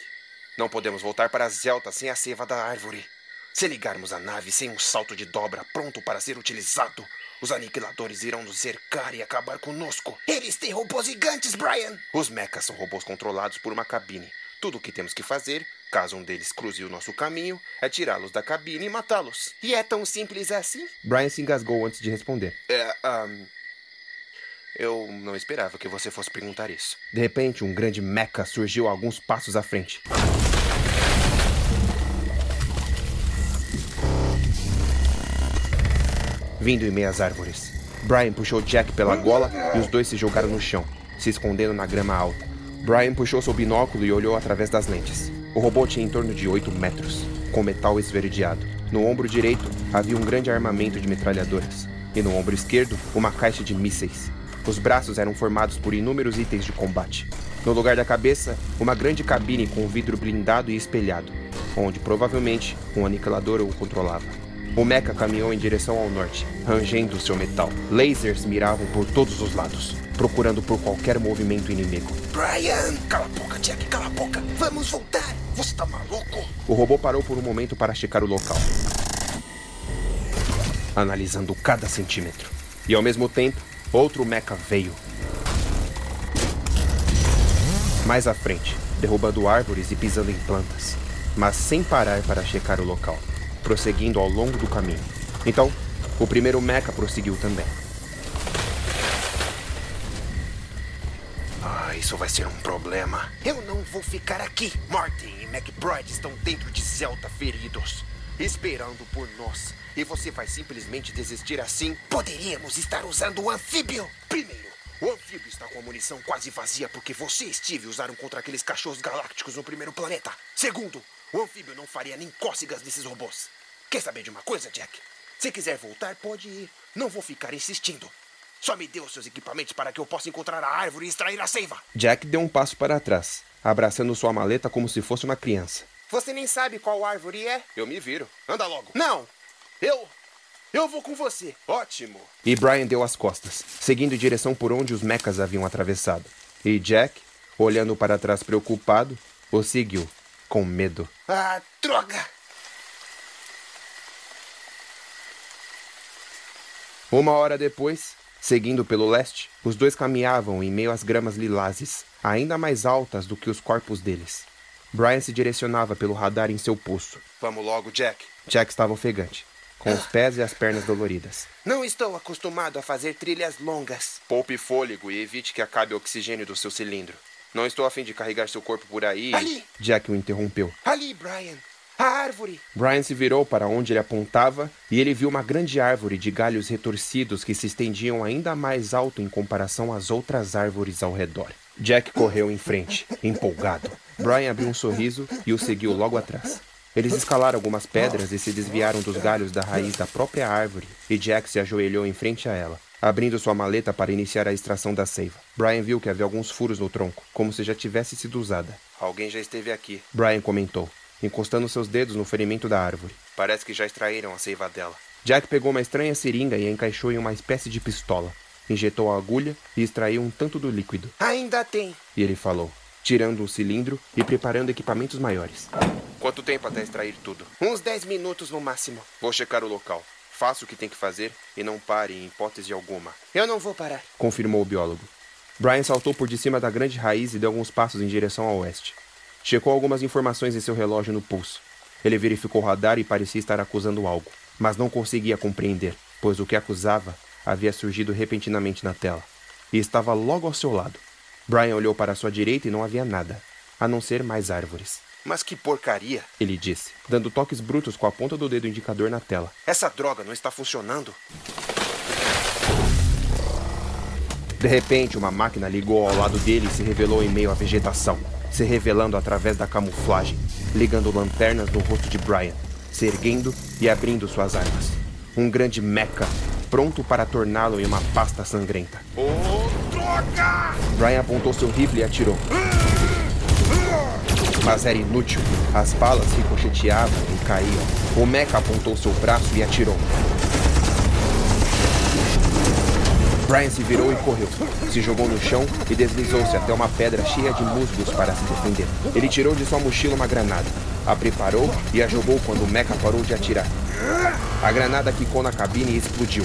Não podemos voltar para Zelta sem a seva da árvore. Se ligarmos a nave sem um salto de dobra pronto para ser utilizado, os aniquiladores irão nos cercar e acabar conosco. Eles têm robôs gigantes, Brian! Os mechas são robôs controlados por uma cabine. Tudo o que temos que fazer, caso um deles cruze o nosso caminho, é tirá-los da cabine e matá-los. E é tão simples assim? Brian se engasgou antes de responder. É, um, eu não esperava que você fosse perguntar isso. De repente, um grande mecha surgiu a alguns passos à frente. Vindo em meias árvores. Brian puxou Jack pela gola e os dois se jogaram no chão, se escondendo na grama alta. Brian puxou seu binóculo e olhou através das lentes. O robô tinha em torno de 8 metros, com metal esverdeado. No ombro direito havia um grande armamento de metralhadoras, e no ombro esquerdo, uma caixa de mísseis. Os braços eram formados por inúmeros itens de combate. No lugar da cabeça, uma grande cabine com vidro blindado e espelhado, onde provavelmente um aniquilador o controlava. O mecha caminhou em direção ao norte, rangendo seu metal. Lasers miravam por todos os lados, procurando por qualquer movimento inimigo. Brian! Cala a boca, Jack, cala a boca! Vamos voltar! Você tá maluco? O robô parou por um momento para checar o local, analisando cada centímetro. E ao mesmo tempo, Outro mecha veio. Mais à frente, derrubando árvores e pisando em plantas, mas sem parar para checar o local, prosseguindo ao longo do caminho. Então, o primeiro mecha prosseguiu também. Ah, isso vai ser um problema. Eu não vou ficar aqui. Martin e McBride estão dentro de Zelta feridos, esperando por nós. E você vai simplesmente desistir assim? Poderíamos estar usando o anfíbio. Primeiro, o anfíbio está com a munição quase vazia porque você e Steve usaram contra aqueles cachorros galácticos no primeiro planeta. Segundo, o anfíbio não faria nem cócegas nesses robôs. Quer saber de uma coisa, Jack? Se quiser voltar, pode ir. Não vou ficar insistindo. Só me dê os seus equipamentos para que eu possa encontrar a árvore e extrair a seiva. Jack deu um passo para trás, abraçando sua maleta como se fosse uma criança. Você nem sabe qual árvore é? Eu me viro. Anda logo. Não! Eu. Eu vou com você. Ótimo. E Brian deu as costas, seguindo em direção por onde os mechas haviam atravessado. E Jack, olhando para trás preocupado, o seguiu, com medo. Ah, droga! Uma hora depois, seguindo pelo leste, os dois caminhavam em meio às gramas lilazes, ainda mais altas do que os corpos deles. Brian se direcionava pelo radar em seu pulso. Vamos logo, Jack. Jack estava ofegante com os pés e as pernas doloridas. Não estou acostumado a fazer trilhas longas. Poupe fôlego e evite que acabe o oxigênio do seu cilindro. Não estou a fim de carregar seu corpo por aí. Ali! Jack o interrompeu. Ali, Brian. A árvore! Brian se virou para onde ele apontava e ele viu uma grande árvore de galhos retorcidos que se estendiam ainda mais alto em comparação às outras árvores ao redor. Jack correu em frente, empolgado. Brian abriu um sorriso e o seguiu logo atrás. Eles escalaram algumas pedras e se desviaram dos galhos da raiz da própria árvore, e Jack se ajoelhou em frente a ela, abrindo sua maleta para iniciar a extração da seiva. Brian viu que havia alguns furos no tronco, como se já tivesse sido usada. Alguém já esteve aqui. Brian comentou, encostando seus dedos no ferimento da árvore. Parece que já extraíram a seiva dela. Jack pegou uma estranha seringa e a encaixou em uma espécie de pistola. Injetou a agulha e extraiu um tanto do líquido. Ainda tem! E ele falou, tirando o cilindro e preparando equipamentos maiores. Quanto tempo até extrair tudo? Uns 10 minutos no máximo. Vou checar o local. Faça o que tem que fazer e não pare em hipótese alguma. Eu não vou parar, confirmou o biólogo. Brian saltou por de cima da grande raiz e deu alguns passos em direção ao oeste. Checou algumas informações em seu relógio no pulso. Ele verificou o radar e parecia estar acusando algo, mas não conseguia compreender, pois o que acusava havia surgido repentinamente na tela e estava logo ao seu lado. Brian olhou para sua direita e não havia nada, a não ser mais árvores. Mas que porcaria! Ele disse, dando toques brutos com a ponta do dedo indicador na tela. Essa droga não está funcionando. De repente, uma máquina ligou ao lado dele e se revelou em meio à vegetação, se revelando através da camuflagem, ligando lanternas no rosto de Brian, se erguendo e abrindo suas armas. Um grande mecha, pronto para torná-lo em uma pasta sangrenta. Oh, droga! Brian apontou seu rifle e atirou. Mas era inútil. As balas ricocheteavam e caíam. O Mecha apontou seu braço e atirou. Brian se virou e correu. Se jogou no chão e deslizou-se até uma pedra cheia de musgos para se defender. Ele tirou de sua mochila uma granada, a preparou e a jogou quando o Mecha parou de atirar. A granada quicou na cabine e explodiu.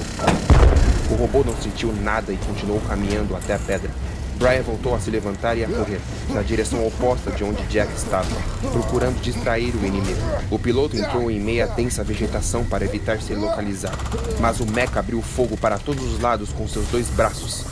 O robô não sentiu nada e continuou caminhando até a pedra. Brian voltou a se levantar e a correr, na direção oposta de onde Jack estava, procurando distrair o inimigo. O piloto entrou em meia densa vegetação para evitar ser localizado, mas o mecha abriu fogo para todos os lados com seus dois braços.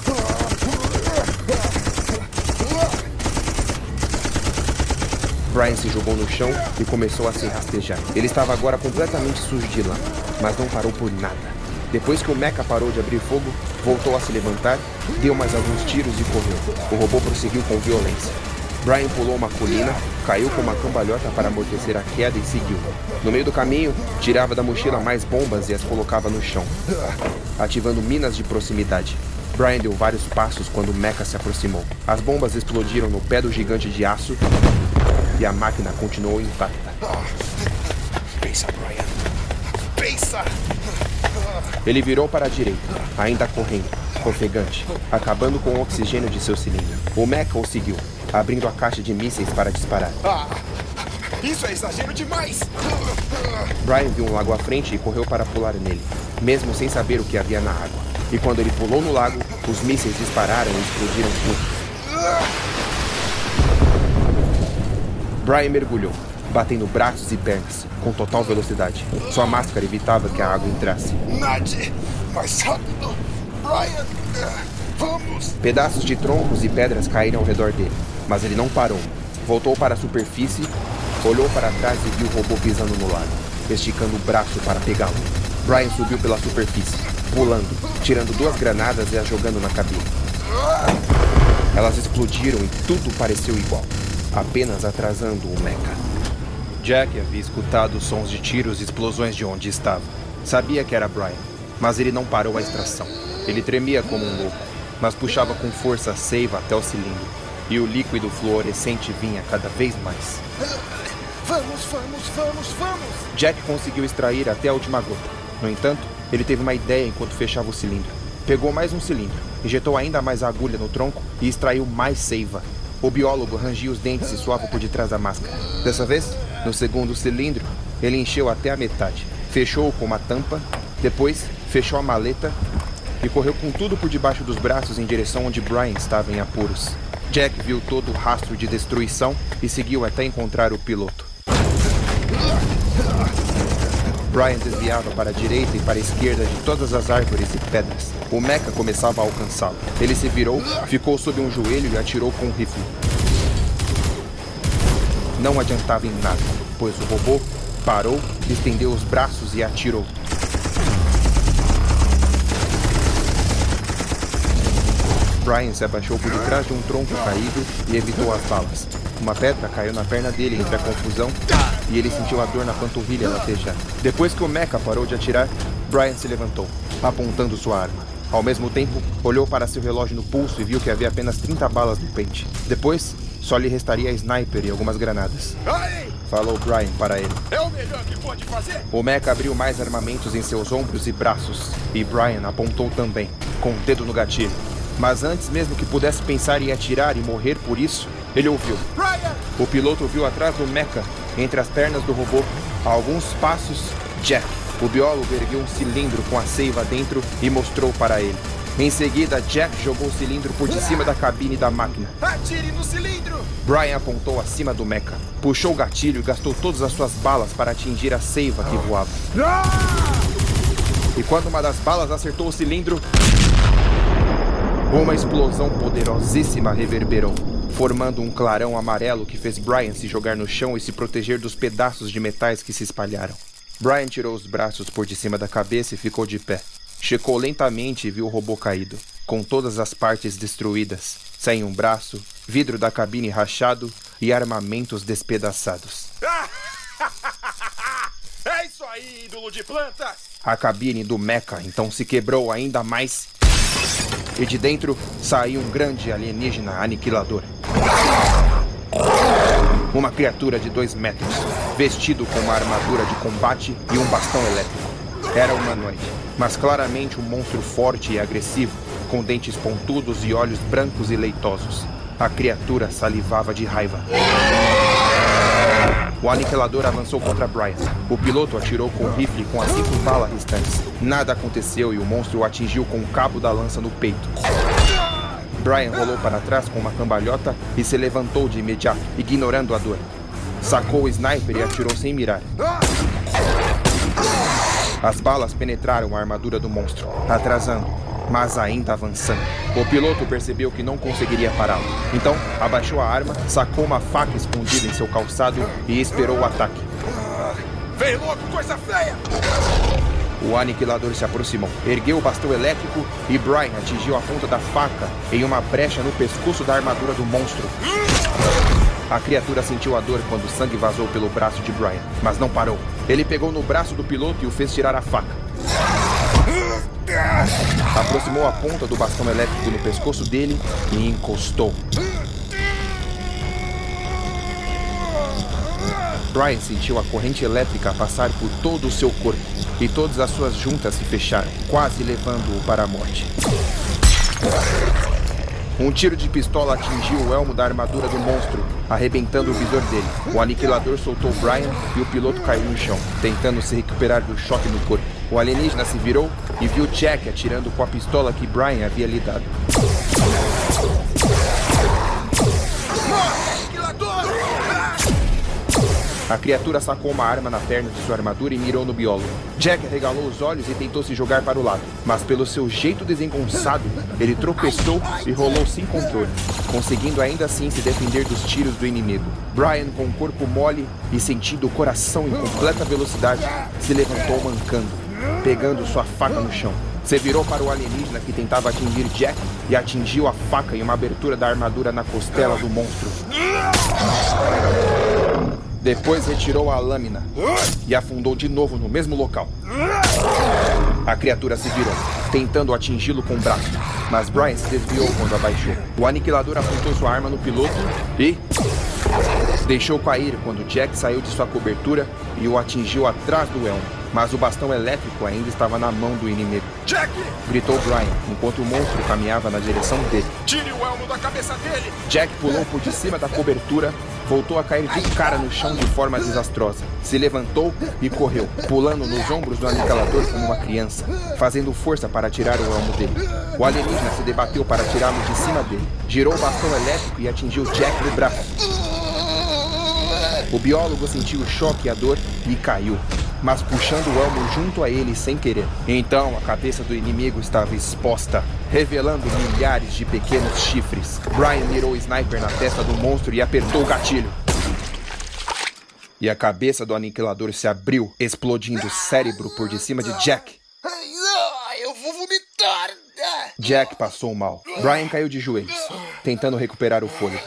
Brian se jogou no chão e começou a se rastejar. Ele estava agora completamente sujo de lama, mas não parou por nada. Depois que o mecha parou de abrir fogo, voltou a se levantar, deu mais alguns tiros e correu. O robô prosseguiu com violência. Brian pulou uma colina, caiu com uma cambalhota para amortecer a queda e seguiu. No meio do caminho, tirava da mochila mais bombas e as colocava no chão, ativando minas de proximidade. Brian deu vários passos quando o mecha se aproximou. As bombas explodiram no pé do gigante de aço e a máquina continuou intacta. Pensa, Brian. Pensa! Ele virou para a direita, ainda correndo, ofegante, acabando com o oxigênio de seu cilindro. O Mecha o seguiu, abrindo a caixa de mísseis para disparar. Ah, isso é exagero demais! Brian viu um lago à frente e correu para pular nele, mesmo sem saber o que havia na água. E quando ele pulou no lago, os mísseis dispararam e explodiram tudo. Brian mergulhou, batendo braços e pernas, com total velocidade. Sua máscara evitava que a água entrasse. Nade! Mais rápido! Brian! Vamos! Pedaços de troncos e pedras caíram ao redor dele, mas ele não parou. Voltou para a superfície, olhou para trás e viu o robô pisando no lago, esticando o braço para pegá-lo. Brian subiu pela superfície, pulando, tirando duas granadas e as jogando na cabine. Elas explodiram e tudo pareceu igual, apenas atrasando o mecha. Jack havia escutado sons de tiros e explosões de onde estava. Sabia que era Brian, mas ele não parou a extração. Ele tremia como um louco, mas puxava com força a seiva até o cilindro, e o líquido fluorescente vinha cada vez mais. Vamos, vamos, vamos, vamos! Jack conseguiu extrair até a última gota. No entanto, ele teve uma ideia enquanto fechava o cilindro. Pegou mais um cilindro, injetou ainda mais a agulha no tronco e extraiu mais seiva. O biólogo rangia os dentes e suava por detrás da máscara. Dessa vez, no segundo cilindro, ele encheu até a metade, fechou-o com uma tampa, depois fechou a maleta e correu com tudo por debaixo dos braços em direção onde Brian estava em apuros. Jack viu todo o rastro de destruição e seguiu até encontrar o piloto. Brian desviava para a direita e para a esquerda de todas as árvores e pedras. O mecha começava a alcançá-lo. Ele se virou, ficou sob um joelho e atirou com um rifle. Não adiantava em nada, pois o robô Parou, estendeu os braços e atirou. Brian se abaixou por detrás de um tronco caído e evitou as balas. Uma pedra caiu na perna dele entre a confusão e ele sentiu a dor na panturrilha latejar. Depois que o Mecha parou de atirar, Brian se levantou, apontando sua arma. Ao mesmo tempo, olhou para seu relógio no pulso e viu que havia apenas 30 balas no pente. Depois, só lhe restaria sniper e algumas granadas. Aí! Falou Brian para ele. É o melhor que pode fazer! O Mecha abriu mais armamentos em seus ombros e braços, e Brian apontou também, com o dedo no gatilho. Mas antes mesmo que pudesse pensar em atirar e morrer por isso, ele ouviu. Brian! O piloto viu atrás do Mecha, entre as pernas do robô, a alguns passos, Jack. O biólogo ergueu um cilindro com a seiva dentro e mostrou para ele. Em seguida, Jack jogou o cilindro por de cima da cabine da máquina. Atire no cilindro! Brian apontou acima do Mecha, puxou o gatilho e gastou todas as suas balas para atingir a seiva que voava. E quando uma das balas acertou o cilindro, uma explosão poderosíssima reverberou, formando um clarão amarelo que fez Brian se jogar no chão e se proteger dos pedaços de metais que se espalharam. Brian tirou os braços por de cima da cabeça e ficou de pé. Checou lentamente e viu o robô caído, com todas as partes destruídas, sem um braço, vidro da cabine rachado e armamentos despedaçados. é isso aí, ídolo de plantas! A cabine do Mecha então se quebrou ainda mais e de dentro saiu um grande alienígena aniquilador. Uma criatura de dois metros, vestido com uma armadura de combate e um bastão elétrico. Era humanoide, mas claramente um monstro forte e agressivo, com dentes pontudos e olhos brancos e leitosos. A criatura salivava de raiva. O aniquilador avançou contra Brian. O piloto atirou com o rifle com as cinco balas restantes. Nada aconteceu e o monstro o atingiu com o cabo da lança no peito. Brian rolou para trás com uma cambalhota e se levantou de imediato, ignorando a dor. Sacou o sniper e atirou sem mirar. As balas penetraram a armadura do monstro, atrasando, mas ainda avançando. O piloto percebeu que não conseguiria pará-lo. Então, abaixou a arma, sacou uma faca escondida em seu calçado e esperou o ataque. Vem logo, coisa feia! O aniquilador se aproximou, ergueu o bastão elétrico e Brian atingiu a ponta da faca em uma brecha no pescoço da armadura do monstro. A criatura sentiu a dor quando o sangue vazou pelo braço de Brian, mas não parou. Ele pegou no braço do piloto e o fez tirar a faca. Aproximou a ponta do bastão elétrico no pescoço dele e encostou. Brian sentiu a corrente elétrica passar por todo o seu corpo e todas as suas juntas se fecharam, quase levando-o para a morte. Um tiro de pistola atingiu o elmo da armadura do monstro, arrebentando o visor dele. O aniquilador soltou Brian e o piloto caiu no chão, tentando se recuperar do choque no corpo. O alienígena se virou e viu Jack atirando com a pistola que Brian havia lhe dado. A criatura sacou uma arma na perna de sua armadura e mirou no biólogo. Jack arregalou os olhos e tentou se jogar para o lado, mas pelo seu jeito desengonçado, ele tropeçou e rolou sem controle, conseguindo ainda assim se defender dos tiros do inimigo. Brian, com o corpo mole e sentindo o coração em completa velocidade, se levantou mancando, pegando sua faca no chão. Se virou para o alienígena que tentava atingir Jack e atingiu a faca em uma abertura da armadura na costela do monstro. Depois retirou a lâmina e afundou de novo no mesmo local. A criatura se virou, tentando atingi-lo com o braço, mas Brian se desviou quando abaixou. O aniquilador apontou sua arma no piloto e. deixou cair quando Jack saiu de sua cobertura e o atingiu atrás do elmo. Mas o bastão elétrico ainda estava na mão do inimigo. Jack! Gritou Brian, enquanto o monstro caminhava na direção dele. Tire o elmo da cabeça dele! Jack pulou por de cima da cobertura, voltou a cair de cara no chão de forma desastrosa. Se levantou e correu, pulando nos ombros do aniquilador como uma criança, fazendo força para tirar o elmo dele. O alienígena se debateu para tirá-lo de cima dele, girou o bastão elétrico e atingiu Jack no braço. O biólogo sentiu o choque e a dor e caiu, mas puxando o elmo junto a ele sem querer. Então a cabeça do inimigo estava exposta, revelando milhares de pequenos chifres. Brian mirou o sniper na testa do monstro e apertou o gatilho. e a cabeça do aniquilador se abriu, explodindo o cérebro por de cima de Jack. Eu vou vomitar! Jack passou mal. Brian caiu de joelhos, tentando recuperar o fôlego.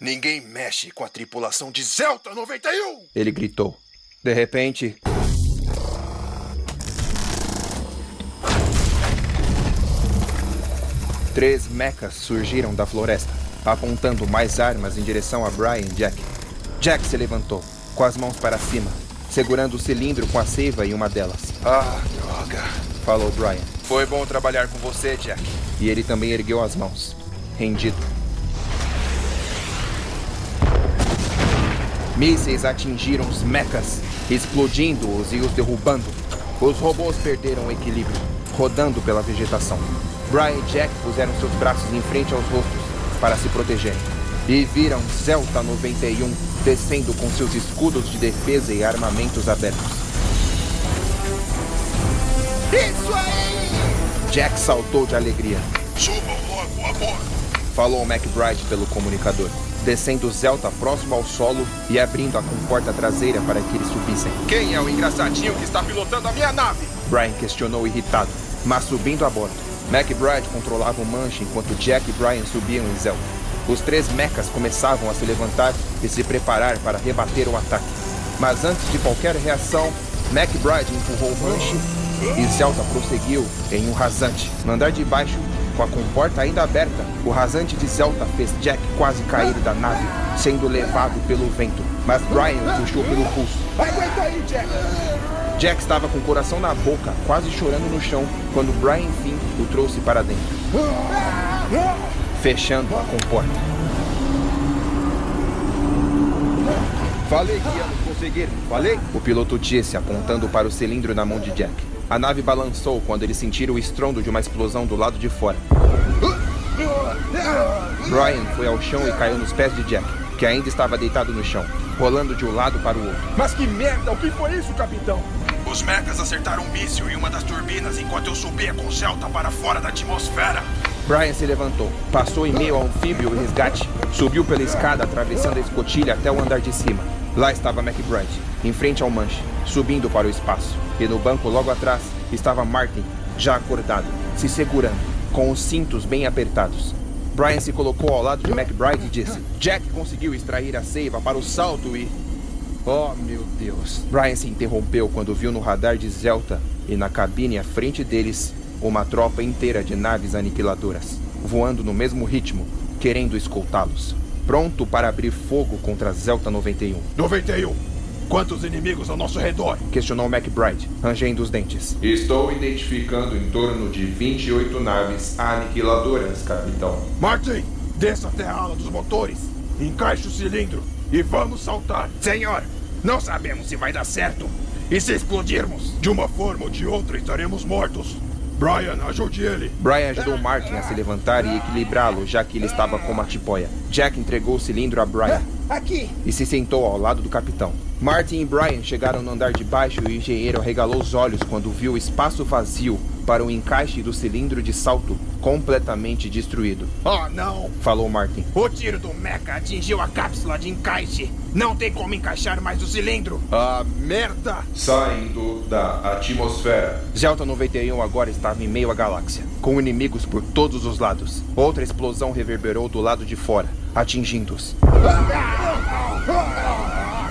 Ninguém mexe com a tripulação de Zelta 91! Ele gritou. De repente. Três mechas surgiram da floresta, apontando mais armas em direção a Brian e Jack. Jack se levantou, com as mãos para cima, segurando o cilindro com a seiva em uma delas. Ah, droga! Falou Brian. Foi bom trabalhar com você, Jack. E ele também ergueu as mãos, rendido. Mísseis atingiram os mechas, explodindo-os e os derrubando. Os robôs perderam o equilíbrio, rodando pela vegetação. Brian e Jack puseram seus braços em frente aos rostos para se protegerem. E viram Zelta 91 descendo com seus escudos de defesa e armamentos abertos. Isso aí! Jack saltou de alegria. Subam logo a bordo! Falou McBride pelo comunicador, descendo Zelta próximo ao solo e abrindo a comporta traseira para que eles subissem. Quem é o engraçadinho que está pilotando a minha nave? Brian questionou irritado, mas subindo a bordo. McBride controlava o manche enquanto Jack e Brian subiam em Zelta. Os três mechas começavam a se levantar e se preparar para rebater o ataque. Mas antes de qualquer reação, McBride empurrou o manche e Zelta prosseguiu em um rasante. No andar de baixo, com a comporta ainda aberta, o rasante de Zelta fez Jack quase cair da nave, sendo levado pelo vento. Mas Brian o puxou pelo pulso. Aguenta aí, Jack! Jack estava com o coração na boca, quase chorando no chão, quando Brian, enfim, o trouxe para dentro, fechando a comporta. Falei que íamos conseguir, falei? O piloto disse, apontando para o cilindro na mão de Jack. A nave balançou quando eles sentiram o estrondo de uma explosão do lado de fora. Brian foi ao chão e caiu nos pés de Jack, que ainda estava deitado no chão, rolando de um lado para o outro. Mas que merda! O que foi isso, capitão? Os mechas acertaram um míssil em uma das turbinas enquanto eu subia com Zelta para fora da atmosfera. Brian se levantou, passou em meio ao anfíbio e resgate, subiu pela escada atravessando a escotilha até o andar de cima. Lá estava McBride, em frente ao manche, subindo para o espaço. E no banco logo atrás estava Martin, já acordado, se segurando, com os cintos bem apertados. Brian se colocou ao lado de McBride e disse: Jack conseguiu extrair a seiva para o salto e. Oh, meu Deus! Brian se interrompeu quando viu no radar de Zelta e na cabine à frente deles uma tropa inteira de naves aniquiladoras, voando no mesmo ritmo, querendo escoltá-los. Pronto para abrir fogo contra Zelta 91. 91! Quantos inimigos ao nosso redor? Questionou McBride, rangendo os dentes. Estou identificando em torno de 28 naves aniquiladoras, capitão. Martin, desça até a ala dos motores, encaixe o cilindro e vamos saltar. Senhor, não sabemos se vai dar certo. E se explodirmos? De uma forma ou de outra estaremos mortos. Brian, ajude ele. Brian ajudou Martin a se levantar e equilibrá-lo, já que ele estava com uma tipóia. Jack entregou o cilindro a Brian Aqui! e se sentou ao lado do capitão. Martin e Brian chegaram no andar de baixo e o engenheiro arregalou os olhos quando viu o espaço vazio para o encaixe do cilindro de salto completamente destruído. Oh, não! Falou Martin. O tiro do mecha atingiu a cápsula de encaixe. Não tem como encaixar mais o cilindro. Ah, merda! Saindo da atmosfera. Zelta 91 agora estava em meio à galáxia, com inimigos por todos os lados. Outra explosão reverberou do lado de fora, atingindo-os.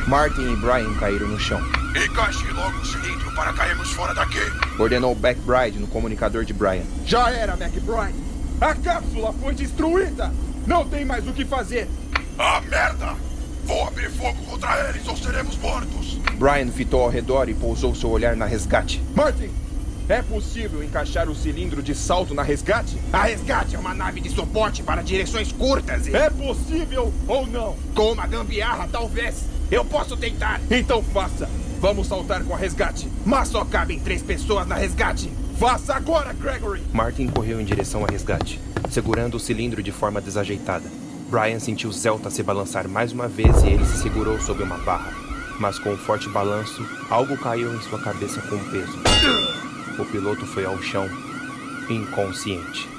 Martin e Brian caíram no chão. Encaixe logo o cilindro para cairmos fora daqui. Ordenou McBride no comunicador de Brian. Já era, McBride. A cápsula foi destruída. Não tem mais o que fazer. Ah, merda! Vou abrir fogo contra eles ou seremos mortos. Brian fitou ao redor e pousou seu olhar na resgate. Martin, é possível encaixar o cilindro de salto na resgate? A resgate é uma nave de suporte para direções curtas e... É possível ou não? Com uma gambiarra, talvez. Eu posso tentar. Então faça. Vamos saltar com a resgate. Mas só cabem três pessoas na resgate. Faça agora, Gregory! Martin correu em direção ao resgate, segurando o cilindro de forma desajeitada. Brian sentiu Zelta se balançar mais uma vez e ele se segurou sob uma barra. Mas com um forte balanço, algo caiu em sua cabeça com peso. O piloto foi ao chão, inconsciente.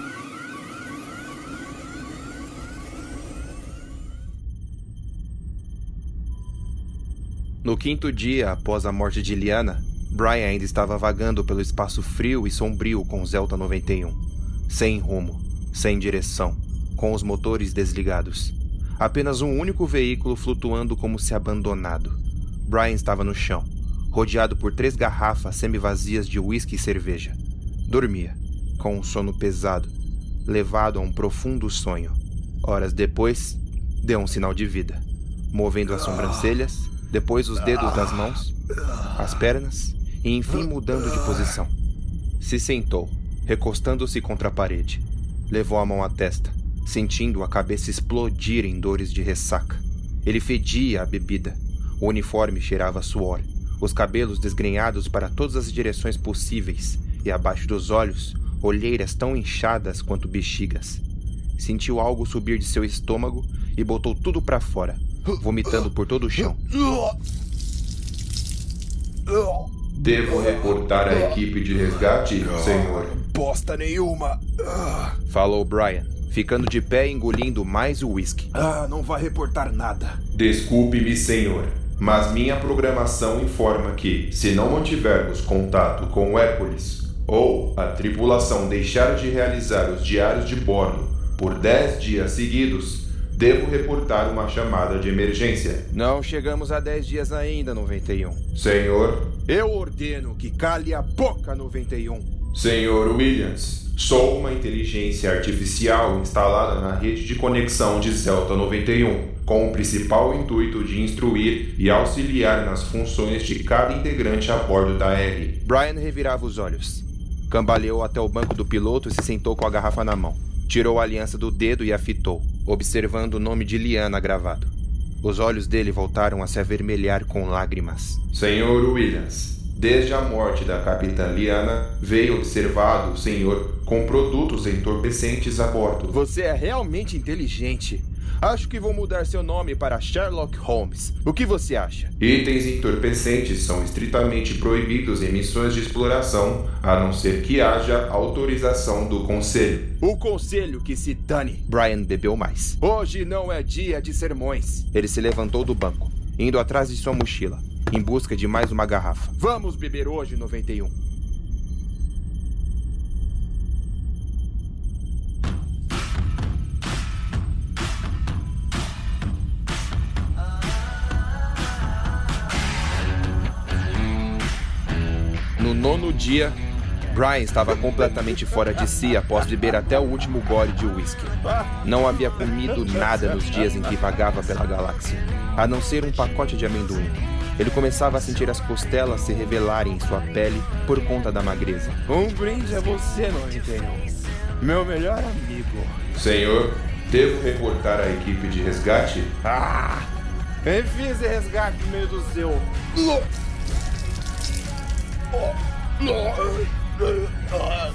No quinto dia após a morte de Liana, Brian ainda estava vagando pelo espaço frio e sombrio com o Zelta 91. Sem rumo, sem direção, com os motores desligados. Apenas um único veículo flutuando como se abandonado. Brian estava no chão, rodeado por três garrafas semi-vazias de uísque e cerveja. Dormia, com um sono pesado, levado a um profundo sonho. Horas depois, deu um sinal de vida, movendo as sobrancelhas, depois os dedos das mãos, as pernas e enfim mudando de posição. Se sentou, recostando-se contra a parede. Levou a mão à testa, sentindo a cabeça explodir em dores de ressaca. Ele fedia a bebida. O uniforme cheirava suor, os cabelos desgrenhados para todas as direções possíveis e abaixo dos olhos, olheiras tão inchadas quanto bexigas. Sentiu algo subir de seu estômago e botou tudo para fora, vomitando por todo o chão. Devo reportar a equipe de resgate, senhor. Bosta nenhuma. Falou Brian, ficando de pé e engolindo mais o uísque. Ah, não vai reportar nada. Desculpe-me, senhor, mas minha programação informa que, se não mantivermos contato com o Hércules ou a tripulação deixar de realizar os diários de bordo por 10 dias seguidos, devo reportar uma chamada de emergência. Não chegamos a 10 dias ainda, 91. Senhor, Eu ordeno que cale a boca, 91. Senhor Williams, sou uma inteligência artificial instalada na rede de conexão de Zelta 91, com o principal intuito de instruir e auxiliar nas funções de cada integrante a bordo da R. Brian revirava os olhos. Cambaleou até o banco do piloto e se sentou com a garrafa na mão. Tirou a aliança do dedo e a fitou, observando o nome de Liana gravado. Os olhos dele voltaram a se avermelhar com lágrimas. Senhor Williams, desde a morte da capitã Liana, veio observado o senhor com produtos entorpecentes a bordo. Você é realmente inteligente. Acho que vou mudar seu nome para Sherlock Holmes. O que você acha? Itens entorpecentes são estritamente proibidos em missões de exploração, a não ser que haja autorização do Conselho. O conselho que se dane. Brian bebeu mais. Hoje não é dia de sermões. Ele se levantou do banco, indo atrás de sua mochila, em busca de mais uma garrafa. Vamos beber hoje, 91. Dia, Brian estava completamente fora de si após beber até o último gole de uísque. Não havia comido nada nos dias em que vagava pela galáxia, a não ser um pacote de amendoim. Ele começava a sentir as costelas se revelarem em sua pele por conta da magreza. Um brinde a você, 91. Meu melhor amigo. Senhor, devo reportar a equipe de resgate? Ah! Enfim, esse resgate no meio do seu.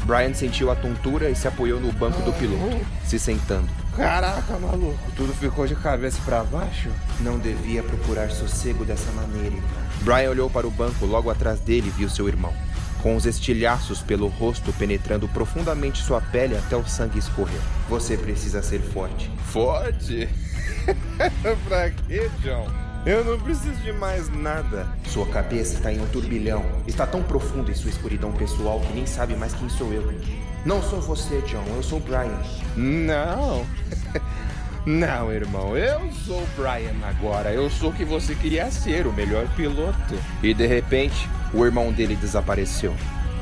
Brian sentiu a tontura e se apoiou no banco do piloto, se sentando. Caraca, maluco, tudo ficou de cabeça para baixo? Não devia procurar sossego dessa maneira. Brian olhou para o banco logo atrás dele e viu seu irmão, com os estilhaços pelo rosto penetrando profundamente sua pele até o sangue escorrer. Você precisa ser forte. Forte? pra quê, John? Eu não preciso de mais nada. Sua cabeça está em um turbilhão. Está tão profunda em sua escuridão pessoal que nem sabe mais quem sou eu. Não sou você, John. Eu sou Brian. Não. Não, irmão. Eu sou Brian agora. Eu sou o que você queria ser, o melhor piloto. E de repente, o irmão dele desapareceu.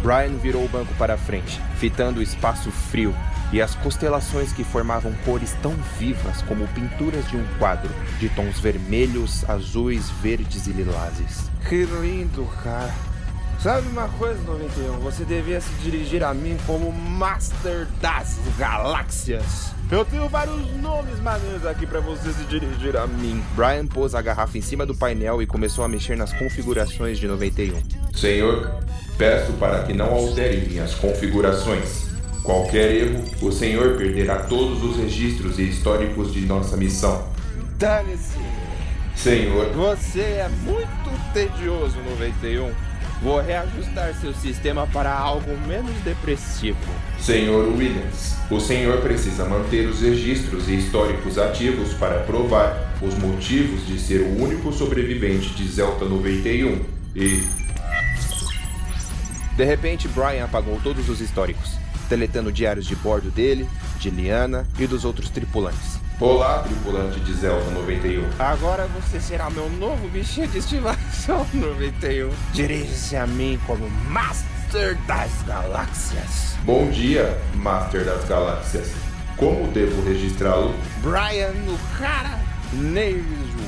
Brian virou o banco para frente, fitando o espaço frio e as constelações que formavam cores tão vivas como pinturas de um quadro, de tons vermelhos, azuis, verdes e lilazes. Que lindo, cara. Sabe uma coisa, 91? Você devia se dirigir a mim como Master das Galáxias. Eu tenho vários nomes maneiros aqui para você se dirigir a mim. Brian pôs a garrafa em cima do painel e começou a mexer nas configurações de 91. Senhor, peço para que não altere minhas configurações. Qualquer erro, o senhor perderá todos os registros e históricos de nossa missão. Dane-se. Senhor, Você é muito tedioso, 91. Vou reajustar seu sistema para algo menos depressivo. Senhor Williams, o senhor precisa manter os registros e históricos ativos para provar os motivos de ser o único sobrevivente de Zelta 91 e. De repente, Brian apagou todos os históricos, deletando diários de bordo dele, de Liana e dos outros tripulantes. Olá, tripulante de Zelta 91. Agora você será meu novo bichinho de estimação 91. Dirige-se a mim como Master das Galáxias. Bom dia, Master das Galáxias. Como devo registrá-lo? Brian, o cara, Neves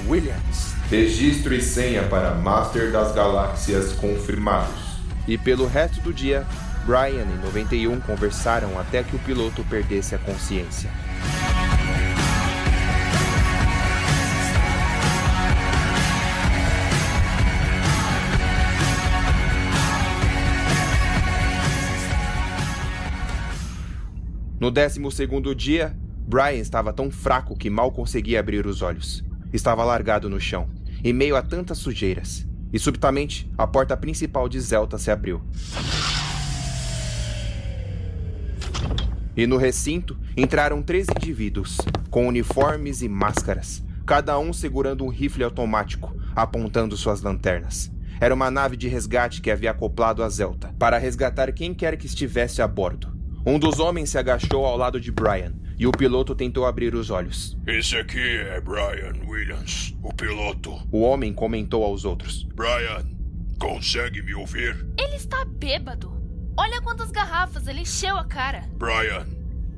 Williams. Registro e senha para Master das Galáxias confirmados. E pelo resto do dia, Brian e 91 conversaram até que o piloto perdesse a consciência. No décimo segundo dia, Brian estava tão fraco que mal conseguia abrir os olhos. Estava largado no chão, em meio a tantas sujeiras. E subitamente, a porta principal de Zelta se abriu. E no recinto entraram três indivíduos, com uniformes e máscaras, cada um segurando um rifle automático, apontando suas lanternas. Era uma nave de resgate que havia acoplado a Zelta, para resgatar quem quer que estivesse a bordo. Um dos homens se agachou ao lado de Brian e o piloto tentou abrir os olhos. Esse aqui é Brian Williams, o piloto. O homem comentou aos outros: Brian, consegue me ouvir? Ele está bêbado. Olha quantas garrafas ele encheu a cara. Brian,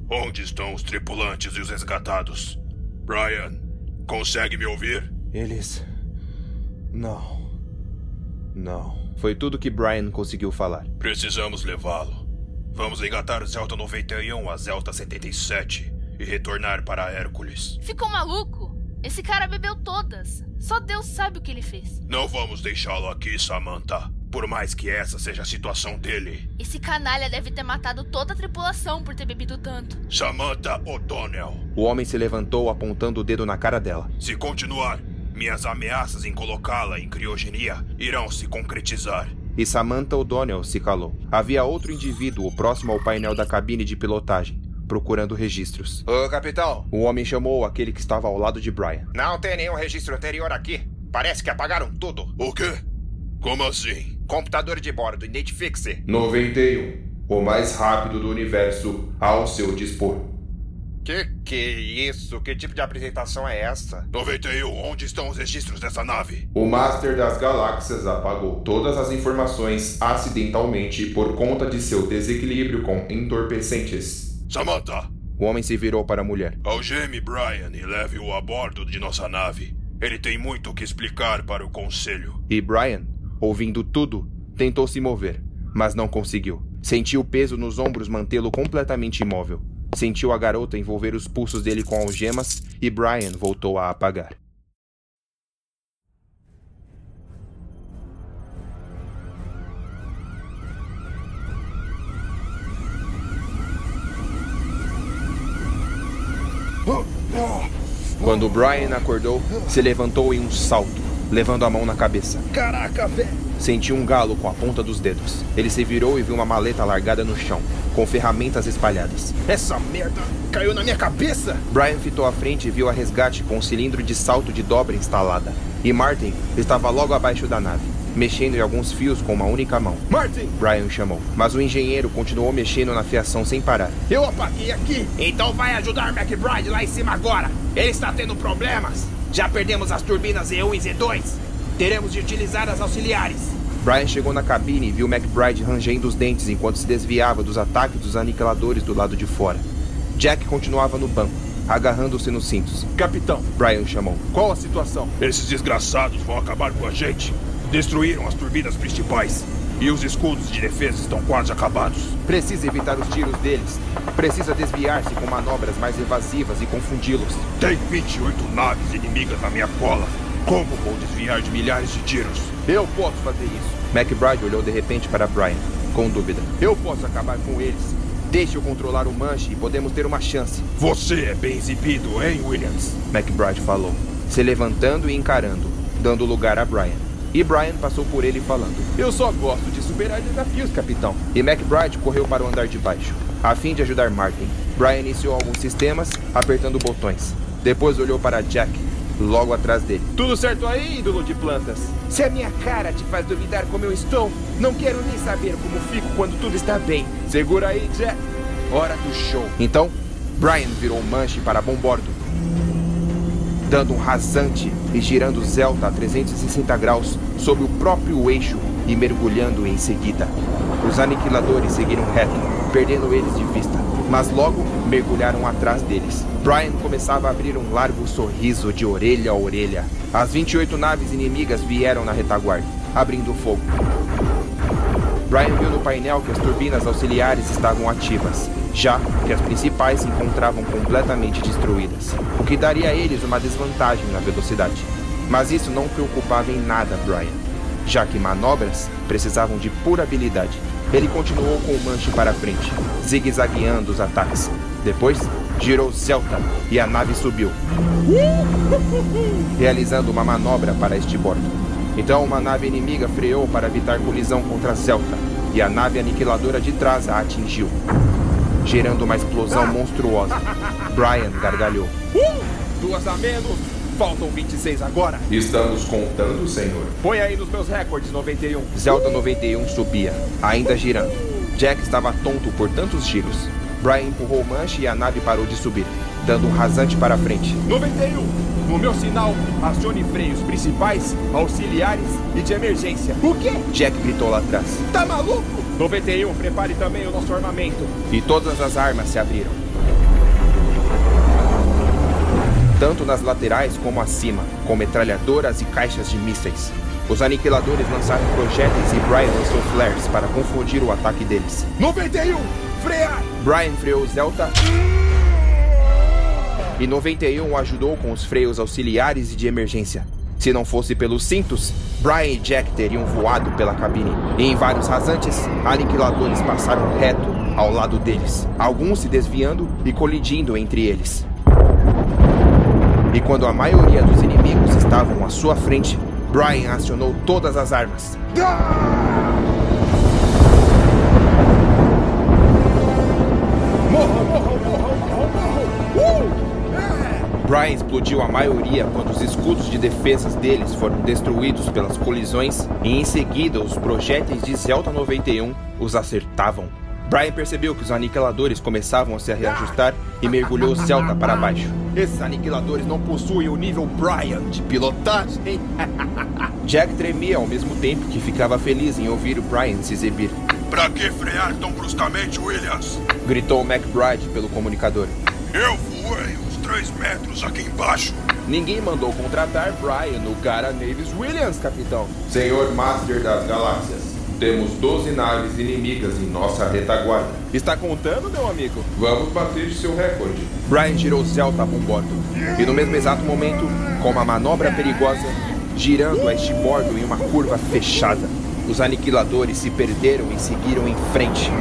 onde estão os tripulantes e os resgatados? Brian, consegue me ouvir? Eles. Não. Não. Foi tudo que Brian conseguiu falar. Precisamos levá-lo. Vamos engatar o Zelta 91 a Zelta 77 e retornar para Hércules. Ficou maluco? Esse cara bebeu todas. Só Deus sabe o que ele fez. Não vamos deixá-lo aqui, Samantha. Por mais que essa seja a situação dele. Esse canalha deve ter matado toda a tripulação por ter bebido tanto. Samantha O'Donnell. O homem se levantou apontando o dedo na cara dela. Se continuar, minhas ameaças em colocá-la em criogenia irão se concretizar e Samantha O'Donnell se calou. Havia outro indivíduo próximo ao painel da cabine de pilotagem, procurando registros. Ô, capitão! O homem chamou aquele que estava ao lado de Brian. Não tem nenhum registro anterior aqui. Parece que apagaram tudo. O quê? Como assim? Computador de bordo, identifique-se. 91. O mais rápido do universo ao seu dispor. Que que isso? Que tipo de apresentação é essa? 91, onde estão os registros dessa nave? O Master das Galáxias apagou todas as informações acidentalmente por conta de seu desequilíbrio com entorpecentes. Samantha! O homem se virou para a mulher. Algeme Brian e leve-o a bordo de nossa nave. Ele tem muito o que explicar para o conselho. E Brian, ouvindo tudo, tentou se mover, mas não conseguiu. Sentiu o peso nos ombros mantê-lo completamente imóvel. Sentiu a garota envolver os pulsos dele com algemas e Brian voltou a apagar. Quando Brian acordou, se levantou em um salto, levando a mão na cabeça. Caraca, velho! Sentiu um galo com a ponta dos dedos. Ele se virou e viu uma maleta largada no chão, com ferramentas espalhadas. Essa merda caiu na minha cabeça! Brian fitou à frente e viu a resgate com um cilindro de salto de dobra instalada. E Martin estava logo abaixo da nave, mexendo em alguns fios com uma única mão. Martin! Brian chamou, mas o engenheiro continuou mexendo na fiação sem parar. Eu apaguei aqui! Então vai ajudar McBride lá em cima agora! Ele está tendo problemas! Já perdemos as turbinas Z1 e Z2! Teremos de utilizar as auxiliares. Brian chegou na cabine e viu McBride rangendo os dentes enquanto se desviava dos ataques dos aniquiladores do lado de fora. Jack continuava no banco, agarrando-se nos cintos. Capitão, Brian chamou. Qual a situação? Esses desgraçados vão acabar com a gente. Destruíram as turbinas principais. E os escudos de defesa estão quase acabados. Precisa evitar os tiros deles. Precisa desviar-se com manobras mais evasivas e confundi-los. Tem 28 naves inimigas na minha cola. Como vou desviar de milhares de tiros? Eu posso fazer isso. McBride olhou de repente para Brian, com dúvida. Eu posso acabar com eles. Deixe eu controlar o manche e podemos ter uma chance. Você é bem exibido, hein, Williams? McBride falou, se levantando e encarando, dando lugar a Brian. E Brian passou por ele falando: Eu só gosto de superar desafios, capitão. E McBride correu para o andar de baixo, a fim de ajudar Martin. Brian iniciou alguns sistemas, apertando botões. Depois olhou para Jack, logo atrás dele. Tudo certo aí, ídolo de plantas? Se a minha cara te faz duvidar como eu estou, não quero nem saber como fico quando tudo está bem. Segura aí, Jack. Hora do show. Então, Brian virou o manche para bombordo, dando um rasante e girando Zelta a 360 graus sobre o próprio eixo e mergulhando em seguida. Os aniquiladores seguiram reto, perdendo eles de vista, mas logo mergulharam atrás deles. Brian começava a abrir um largo sorriso de orelha a orelha. As 28 naves inimigas vieram na retaguarda, abrindo fogo. Brian viu no painel que as turbinas auxiliares estavam ativas, já que as principais se encontravam completamente destruídas, o que daria a eles uma desvantagem na velocidade. Mas isso não preocupava em nada Brian, já que manobras precisavam de pura habilidade. Ele continuou com o manche para frente, zigue-zagueando os ataques. Depois, girou Celta e a nave subiu, realizando uma manobra para este bordo. Então, uma nave inimiga freou para evitar colisão contra Celta, e a nave aniquiladora de trás a atingiu, gerando uma explosão monstruosa. Brian gargalhou. Uh! Duas a menos. Faltam 26 agora. Estamos contando, senhor. Põe aí nos meus recordes 91. Zelta 91 subia, ainda girando. Jack estava tonto por tantos giros. Brian empurrou o manche e a nave parou de subir, dando um rasante para frente. 91. No meu sinal, acione freios principais, auxiliares e de emergência. O quê? Jack gritou lá atrás. Tá maluco? 91, prepare também o nosso armamento. E todas as armas se abriram. Tanto nas laterais como acima, com metralhadoras e caixas de mísseis. Os aniquiladores lançaram projéteis e Brian lançou flares para confundir o ataque deles. 91, frear! Brian freou Zelta e 91 o ajudou com os freios auxiliares e de emergência. Se não fosse pelos cintos, Brian e Jack teriam voado pela cabine. E em vários rasantes, aniquiladores passaram reto ao lado deles, alguns se desviando e colidindo entre eles. E quando a maioria dos inimigos estavam à sua frente, Brian acionou todas as armas. Morram, Brian explodiu a maioria quando os escudos de defesas deles foram destruídos pelas colisões e em seguida os projéteis de Zelta 91 os acertavam. Brian percebeu que os aniquiladores começavam a se reajustar e mergulhou Celta para baixo. Esses aniquiladores não possuem o nível Brian de pilotagem. Jack tremia ao mesmo tempo que ficava feliz em ouvir o Brian se exibir. Pra que frear tão bruscamente, Williams? Gritou McBride pelo comunicador. Eu voei 3 metros aqui embaixo. Ninguém mandou contratar Brian no cara Navis Williams, capitão. Senhor Master das Galáxias, temos 12 naves inimigas em nossa retaguarda. Está contando, meu amigo? Vamos bater seu recorde. Brian girou Celta a bombordo. E no mesmo exato momento, com uma manobra perigosa, girando a este bordo em uma curva fechada, os aniquiladores se perderam e seguiram em frente.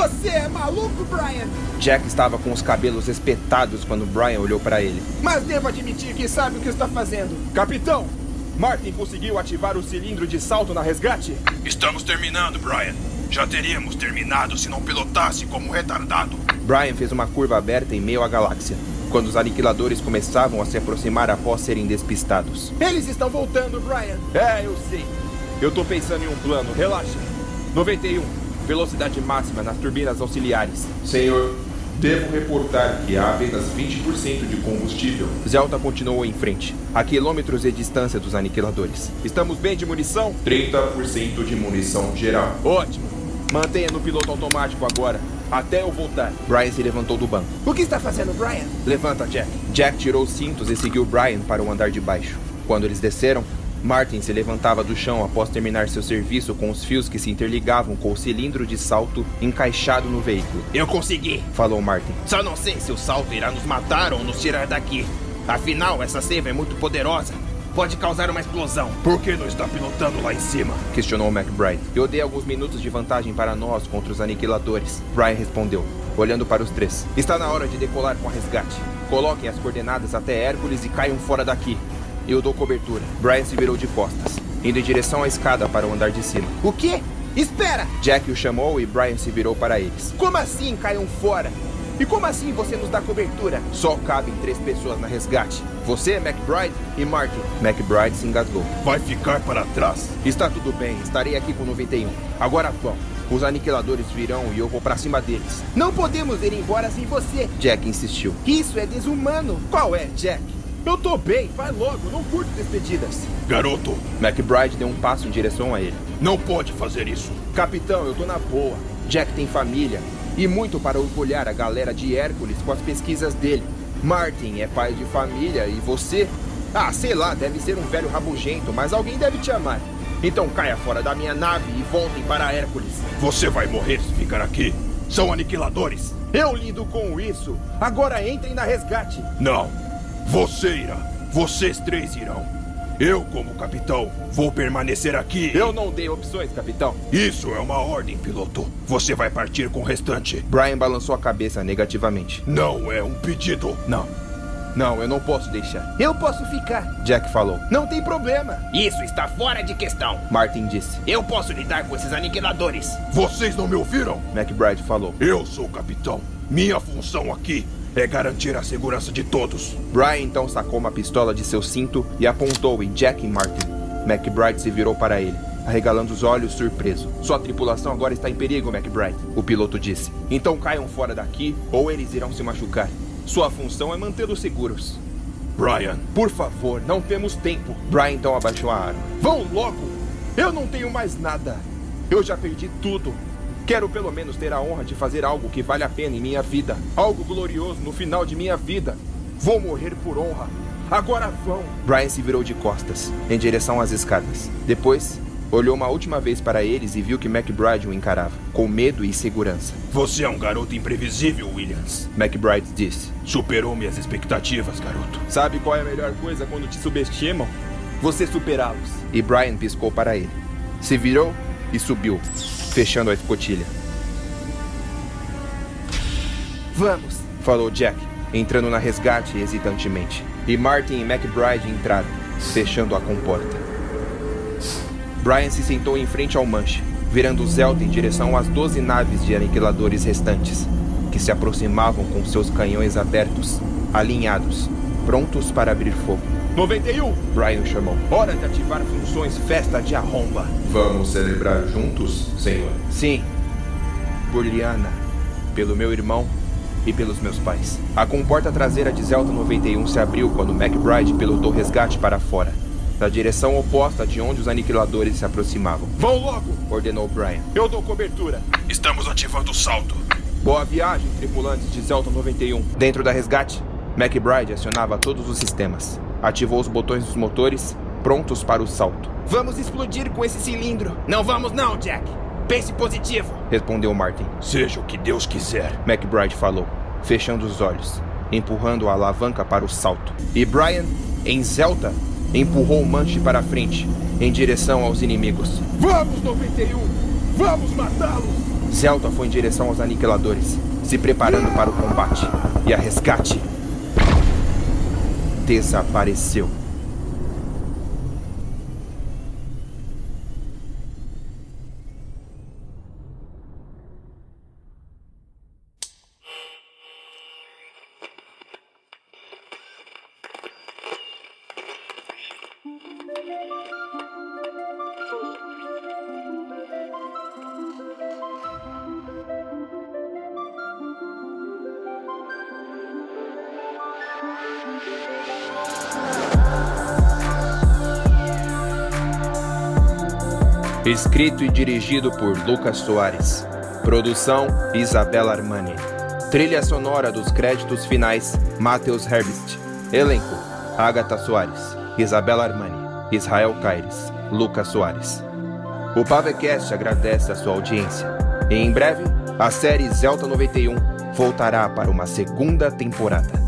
Você é maluco, Brian? Jack estava com os cabelos espetados quando Brian olhou para ele. Mas devo admitir que sabe o que está fazendo. Capitão, Martin conseguiu ativar o cilindro de salto na resgate? Estamos terminando, Brian. Já teríamos terminado se não pilotasse como um retardado. Brian fez uma curva aberta em meio à galáxia, quando os aniquiladores começavam a se aproximar após serem despistados. Eles estão voltando, Brian. É, eu sei. Eu tô pensando em um plano, relaxa. 91, velocidade máxima nas turbinas auxiliares. Senhor, devo reportar que há apenas 20% de combustível. Zelta continuou em frente, a quilômetros de distância dos aniquiladores. Estamos bem de munição? 30% de munição geral. Ótimo. Mantenha no piloto automático agora, até eu voltar. Brian se levantou do banco. O que está fazendo, Brian? Levanta, Jack. Jack tirou os cintos e seguiu Brian para o andar de baixo. Quando eles desceram, Martin se levantava do chão após terminar seu serviço com os fios que se interligavam com o cilindro de salto encaixado no veículo. Eu consegui, falou Martin. Só não sei se o salto irá nos matar ou nos tirar daqui. Afinal, essa seiva é muito poderosa. Pode causar uma explosão. Por que não está pilotando lá em cima? Questionou McBride. Eu dei alguns minutos de vantagem para nós contra os aniquiladores. Brian respondeu, olhando para os três. Está na hora de decolar com a resgate. coloquem as coordenadas até Hércules e caiam fora daqui. Eu dou cobertura. Brian se virou de costas, indo em direção à escada para o andar de cima. O quê? Espera! Jack o chamou e Brian se virou para eles. Como assim caiam fora? E como assim você nos dá cobertura? Só cabem três pessoas na resgate. Você, McBride e Martin. McBride se engasgou. Vai ficar para trás? Está tudo bem, estarei aqui com 91. Agora vão. Os aniquiladores virão e eu vou para cima deles. Não podemos ir embora sem você. Jack insistiu. Isso é desumano. Qual é, Jack? Eu tô bem, vai logo, não curto despedidas. Garoto! McBride deu um passo em direção a ele. Não pode fazer isso. Capitão, eu tô na boa. Jack tem família e muito para orgulhar a galera de Hércules com as pesquisas dele. Martin é pai de família e você? Ah, sei lá, deve ser um velho rabugento, mas alguém deve te amar. Então caia fora da minha nave e voltem para Hércules. Você vai morrer se ficar aqui. São aniquiladores. Eu lido com isso. Agora entrem na resgate. Não. Você irá. Vocês três irão. Eu, como capitão, vou permanecer aqui. Eu não dei opções, capitão. Isso é uma ordem, piloto. Você vai partir com o restante. Brian balançou a cabeça negativamente. Não é um pedido. Não. Não, eu não posso deixar. Eu posso ficar. Jack falou. Não tem problema. Isso está fora de questão. Martin disse. Eu posso lidar com esses aniquiladores. Vocês não me ouviram? McBride falou. Eu sou o capitão. Minha função aqui é garantir a segurança de todos. Brian então sacou uma pistola de seu cinto e apontou em Jack e Martin. McBride se virou para ele, arregalando os olhos surpreso. Sua tripulação agora está em perigo, McBride, o piloto disse. Então caiam fora daqui ou eles irão se machucar. Sua função é mantê-los seguros. Brian. Por favor, não temos tempo. Brian então abaixou a arma. Vão logo! Eu não tenho mais nada. Eu já perdi tudo. Quero pelo menos ter a honra de fazer algo que vale a pena em minha vida. Algo glorioso no final de minha vida. Vou morrer por honra. Agora vão! Brian se virou de costas, em direção às escadas. Depois, olhou uma última vez para eles e viu que McBride o encarava, com medo e segurança. Você é um garoto imprevisível, Williams. McBride disse. Superou minhas expectativas, garoto. Sabe qual é a melhor coisa quando te subestimam? Você superá-los. E Brian piscou para ele. Se virou e subiu, fechando a escotilha. Vamos, falou Jack, entrando na resgate hesitantemente. E Martin e McBride entraram, fechando a comporta. Brian se sentou em frente ao manche, virando o Zelda em direção às 12 naves de aniquiladores restantes, que se aproximavam com seus canhões abertos, alinhados, prontos para abrir fogo. 91! Brian chamou. Hora de ativar funções festa de arromba. Vamos celebrar juntos, senhor? Sim. Por Liana, pelo meu irmão e pelos meus pais. A comporta traseira de Zelta 91 se abriu quando McBride pilotou o resgate para fora, na direção oposta de onde os aniquiladores se aproximavam. Vão logo! ordenou Brian. Eu dou cobertura. Estamos ativando o salto. Boa viagem, tripulantes de Zelta 91. Dentro da resgate, McBride acionava todos os sistemas. Ativou os botões dos motores, prontos para o salto. Vamos explodir com esse cilindro. Não vamos não, Jack. Pense positivo, respondeu Martin. Seja o que Deus quiser, McBride falou, fechando os olhos, empurrando a alavanca para o salto. E Brian, em Zelta, empurrou o manche para frente, em direção aos inimigos. Vamos, 91! Vamos matá-los! Zelta foi em direção aos aniquiladores, se preparando para o combate. E a resgate desapareceu. Escrito e dirigido por Lucas Soares. Produção Isabela Armani. Trilha sonora dos créditos finais Matheus Herbst. Elenco Agatha Soares, Isabela Armani, Israel Caires, Lucas Soares. O Pavecast agradece a sua audiência. E em breve, a série Zelta 91 voltará para uma segunda temporada.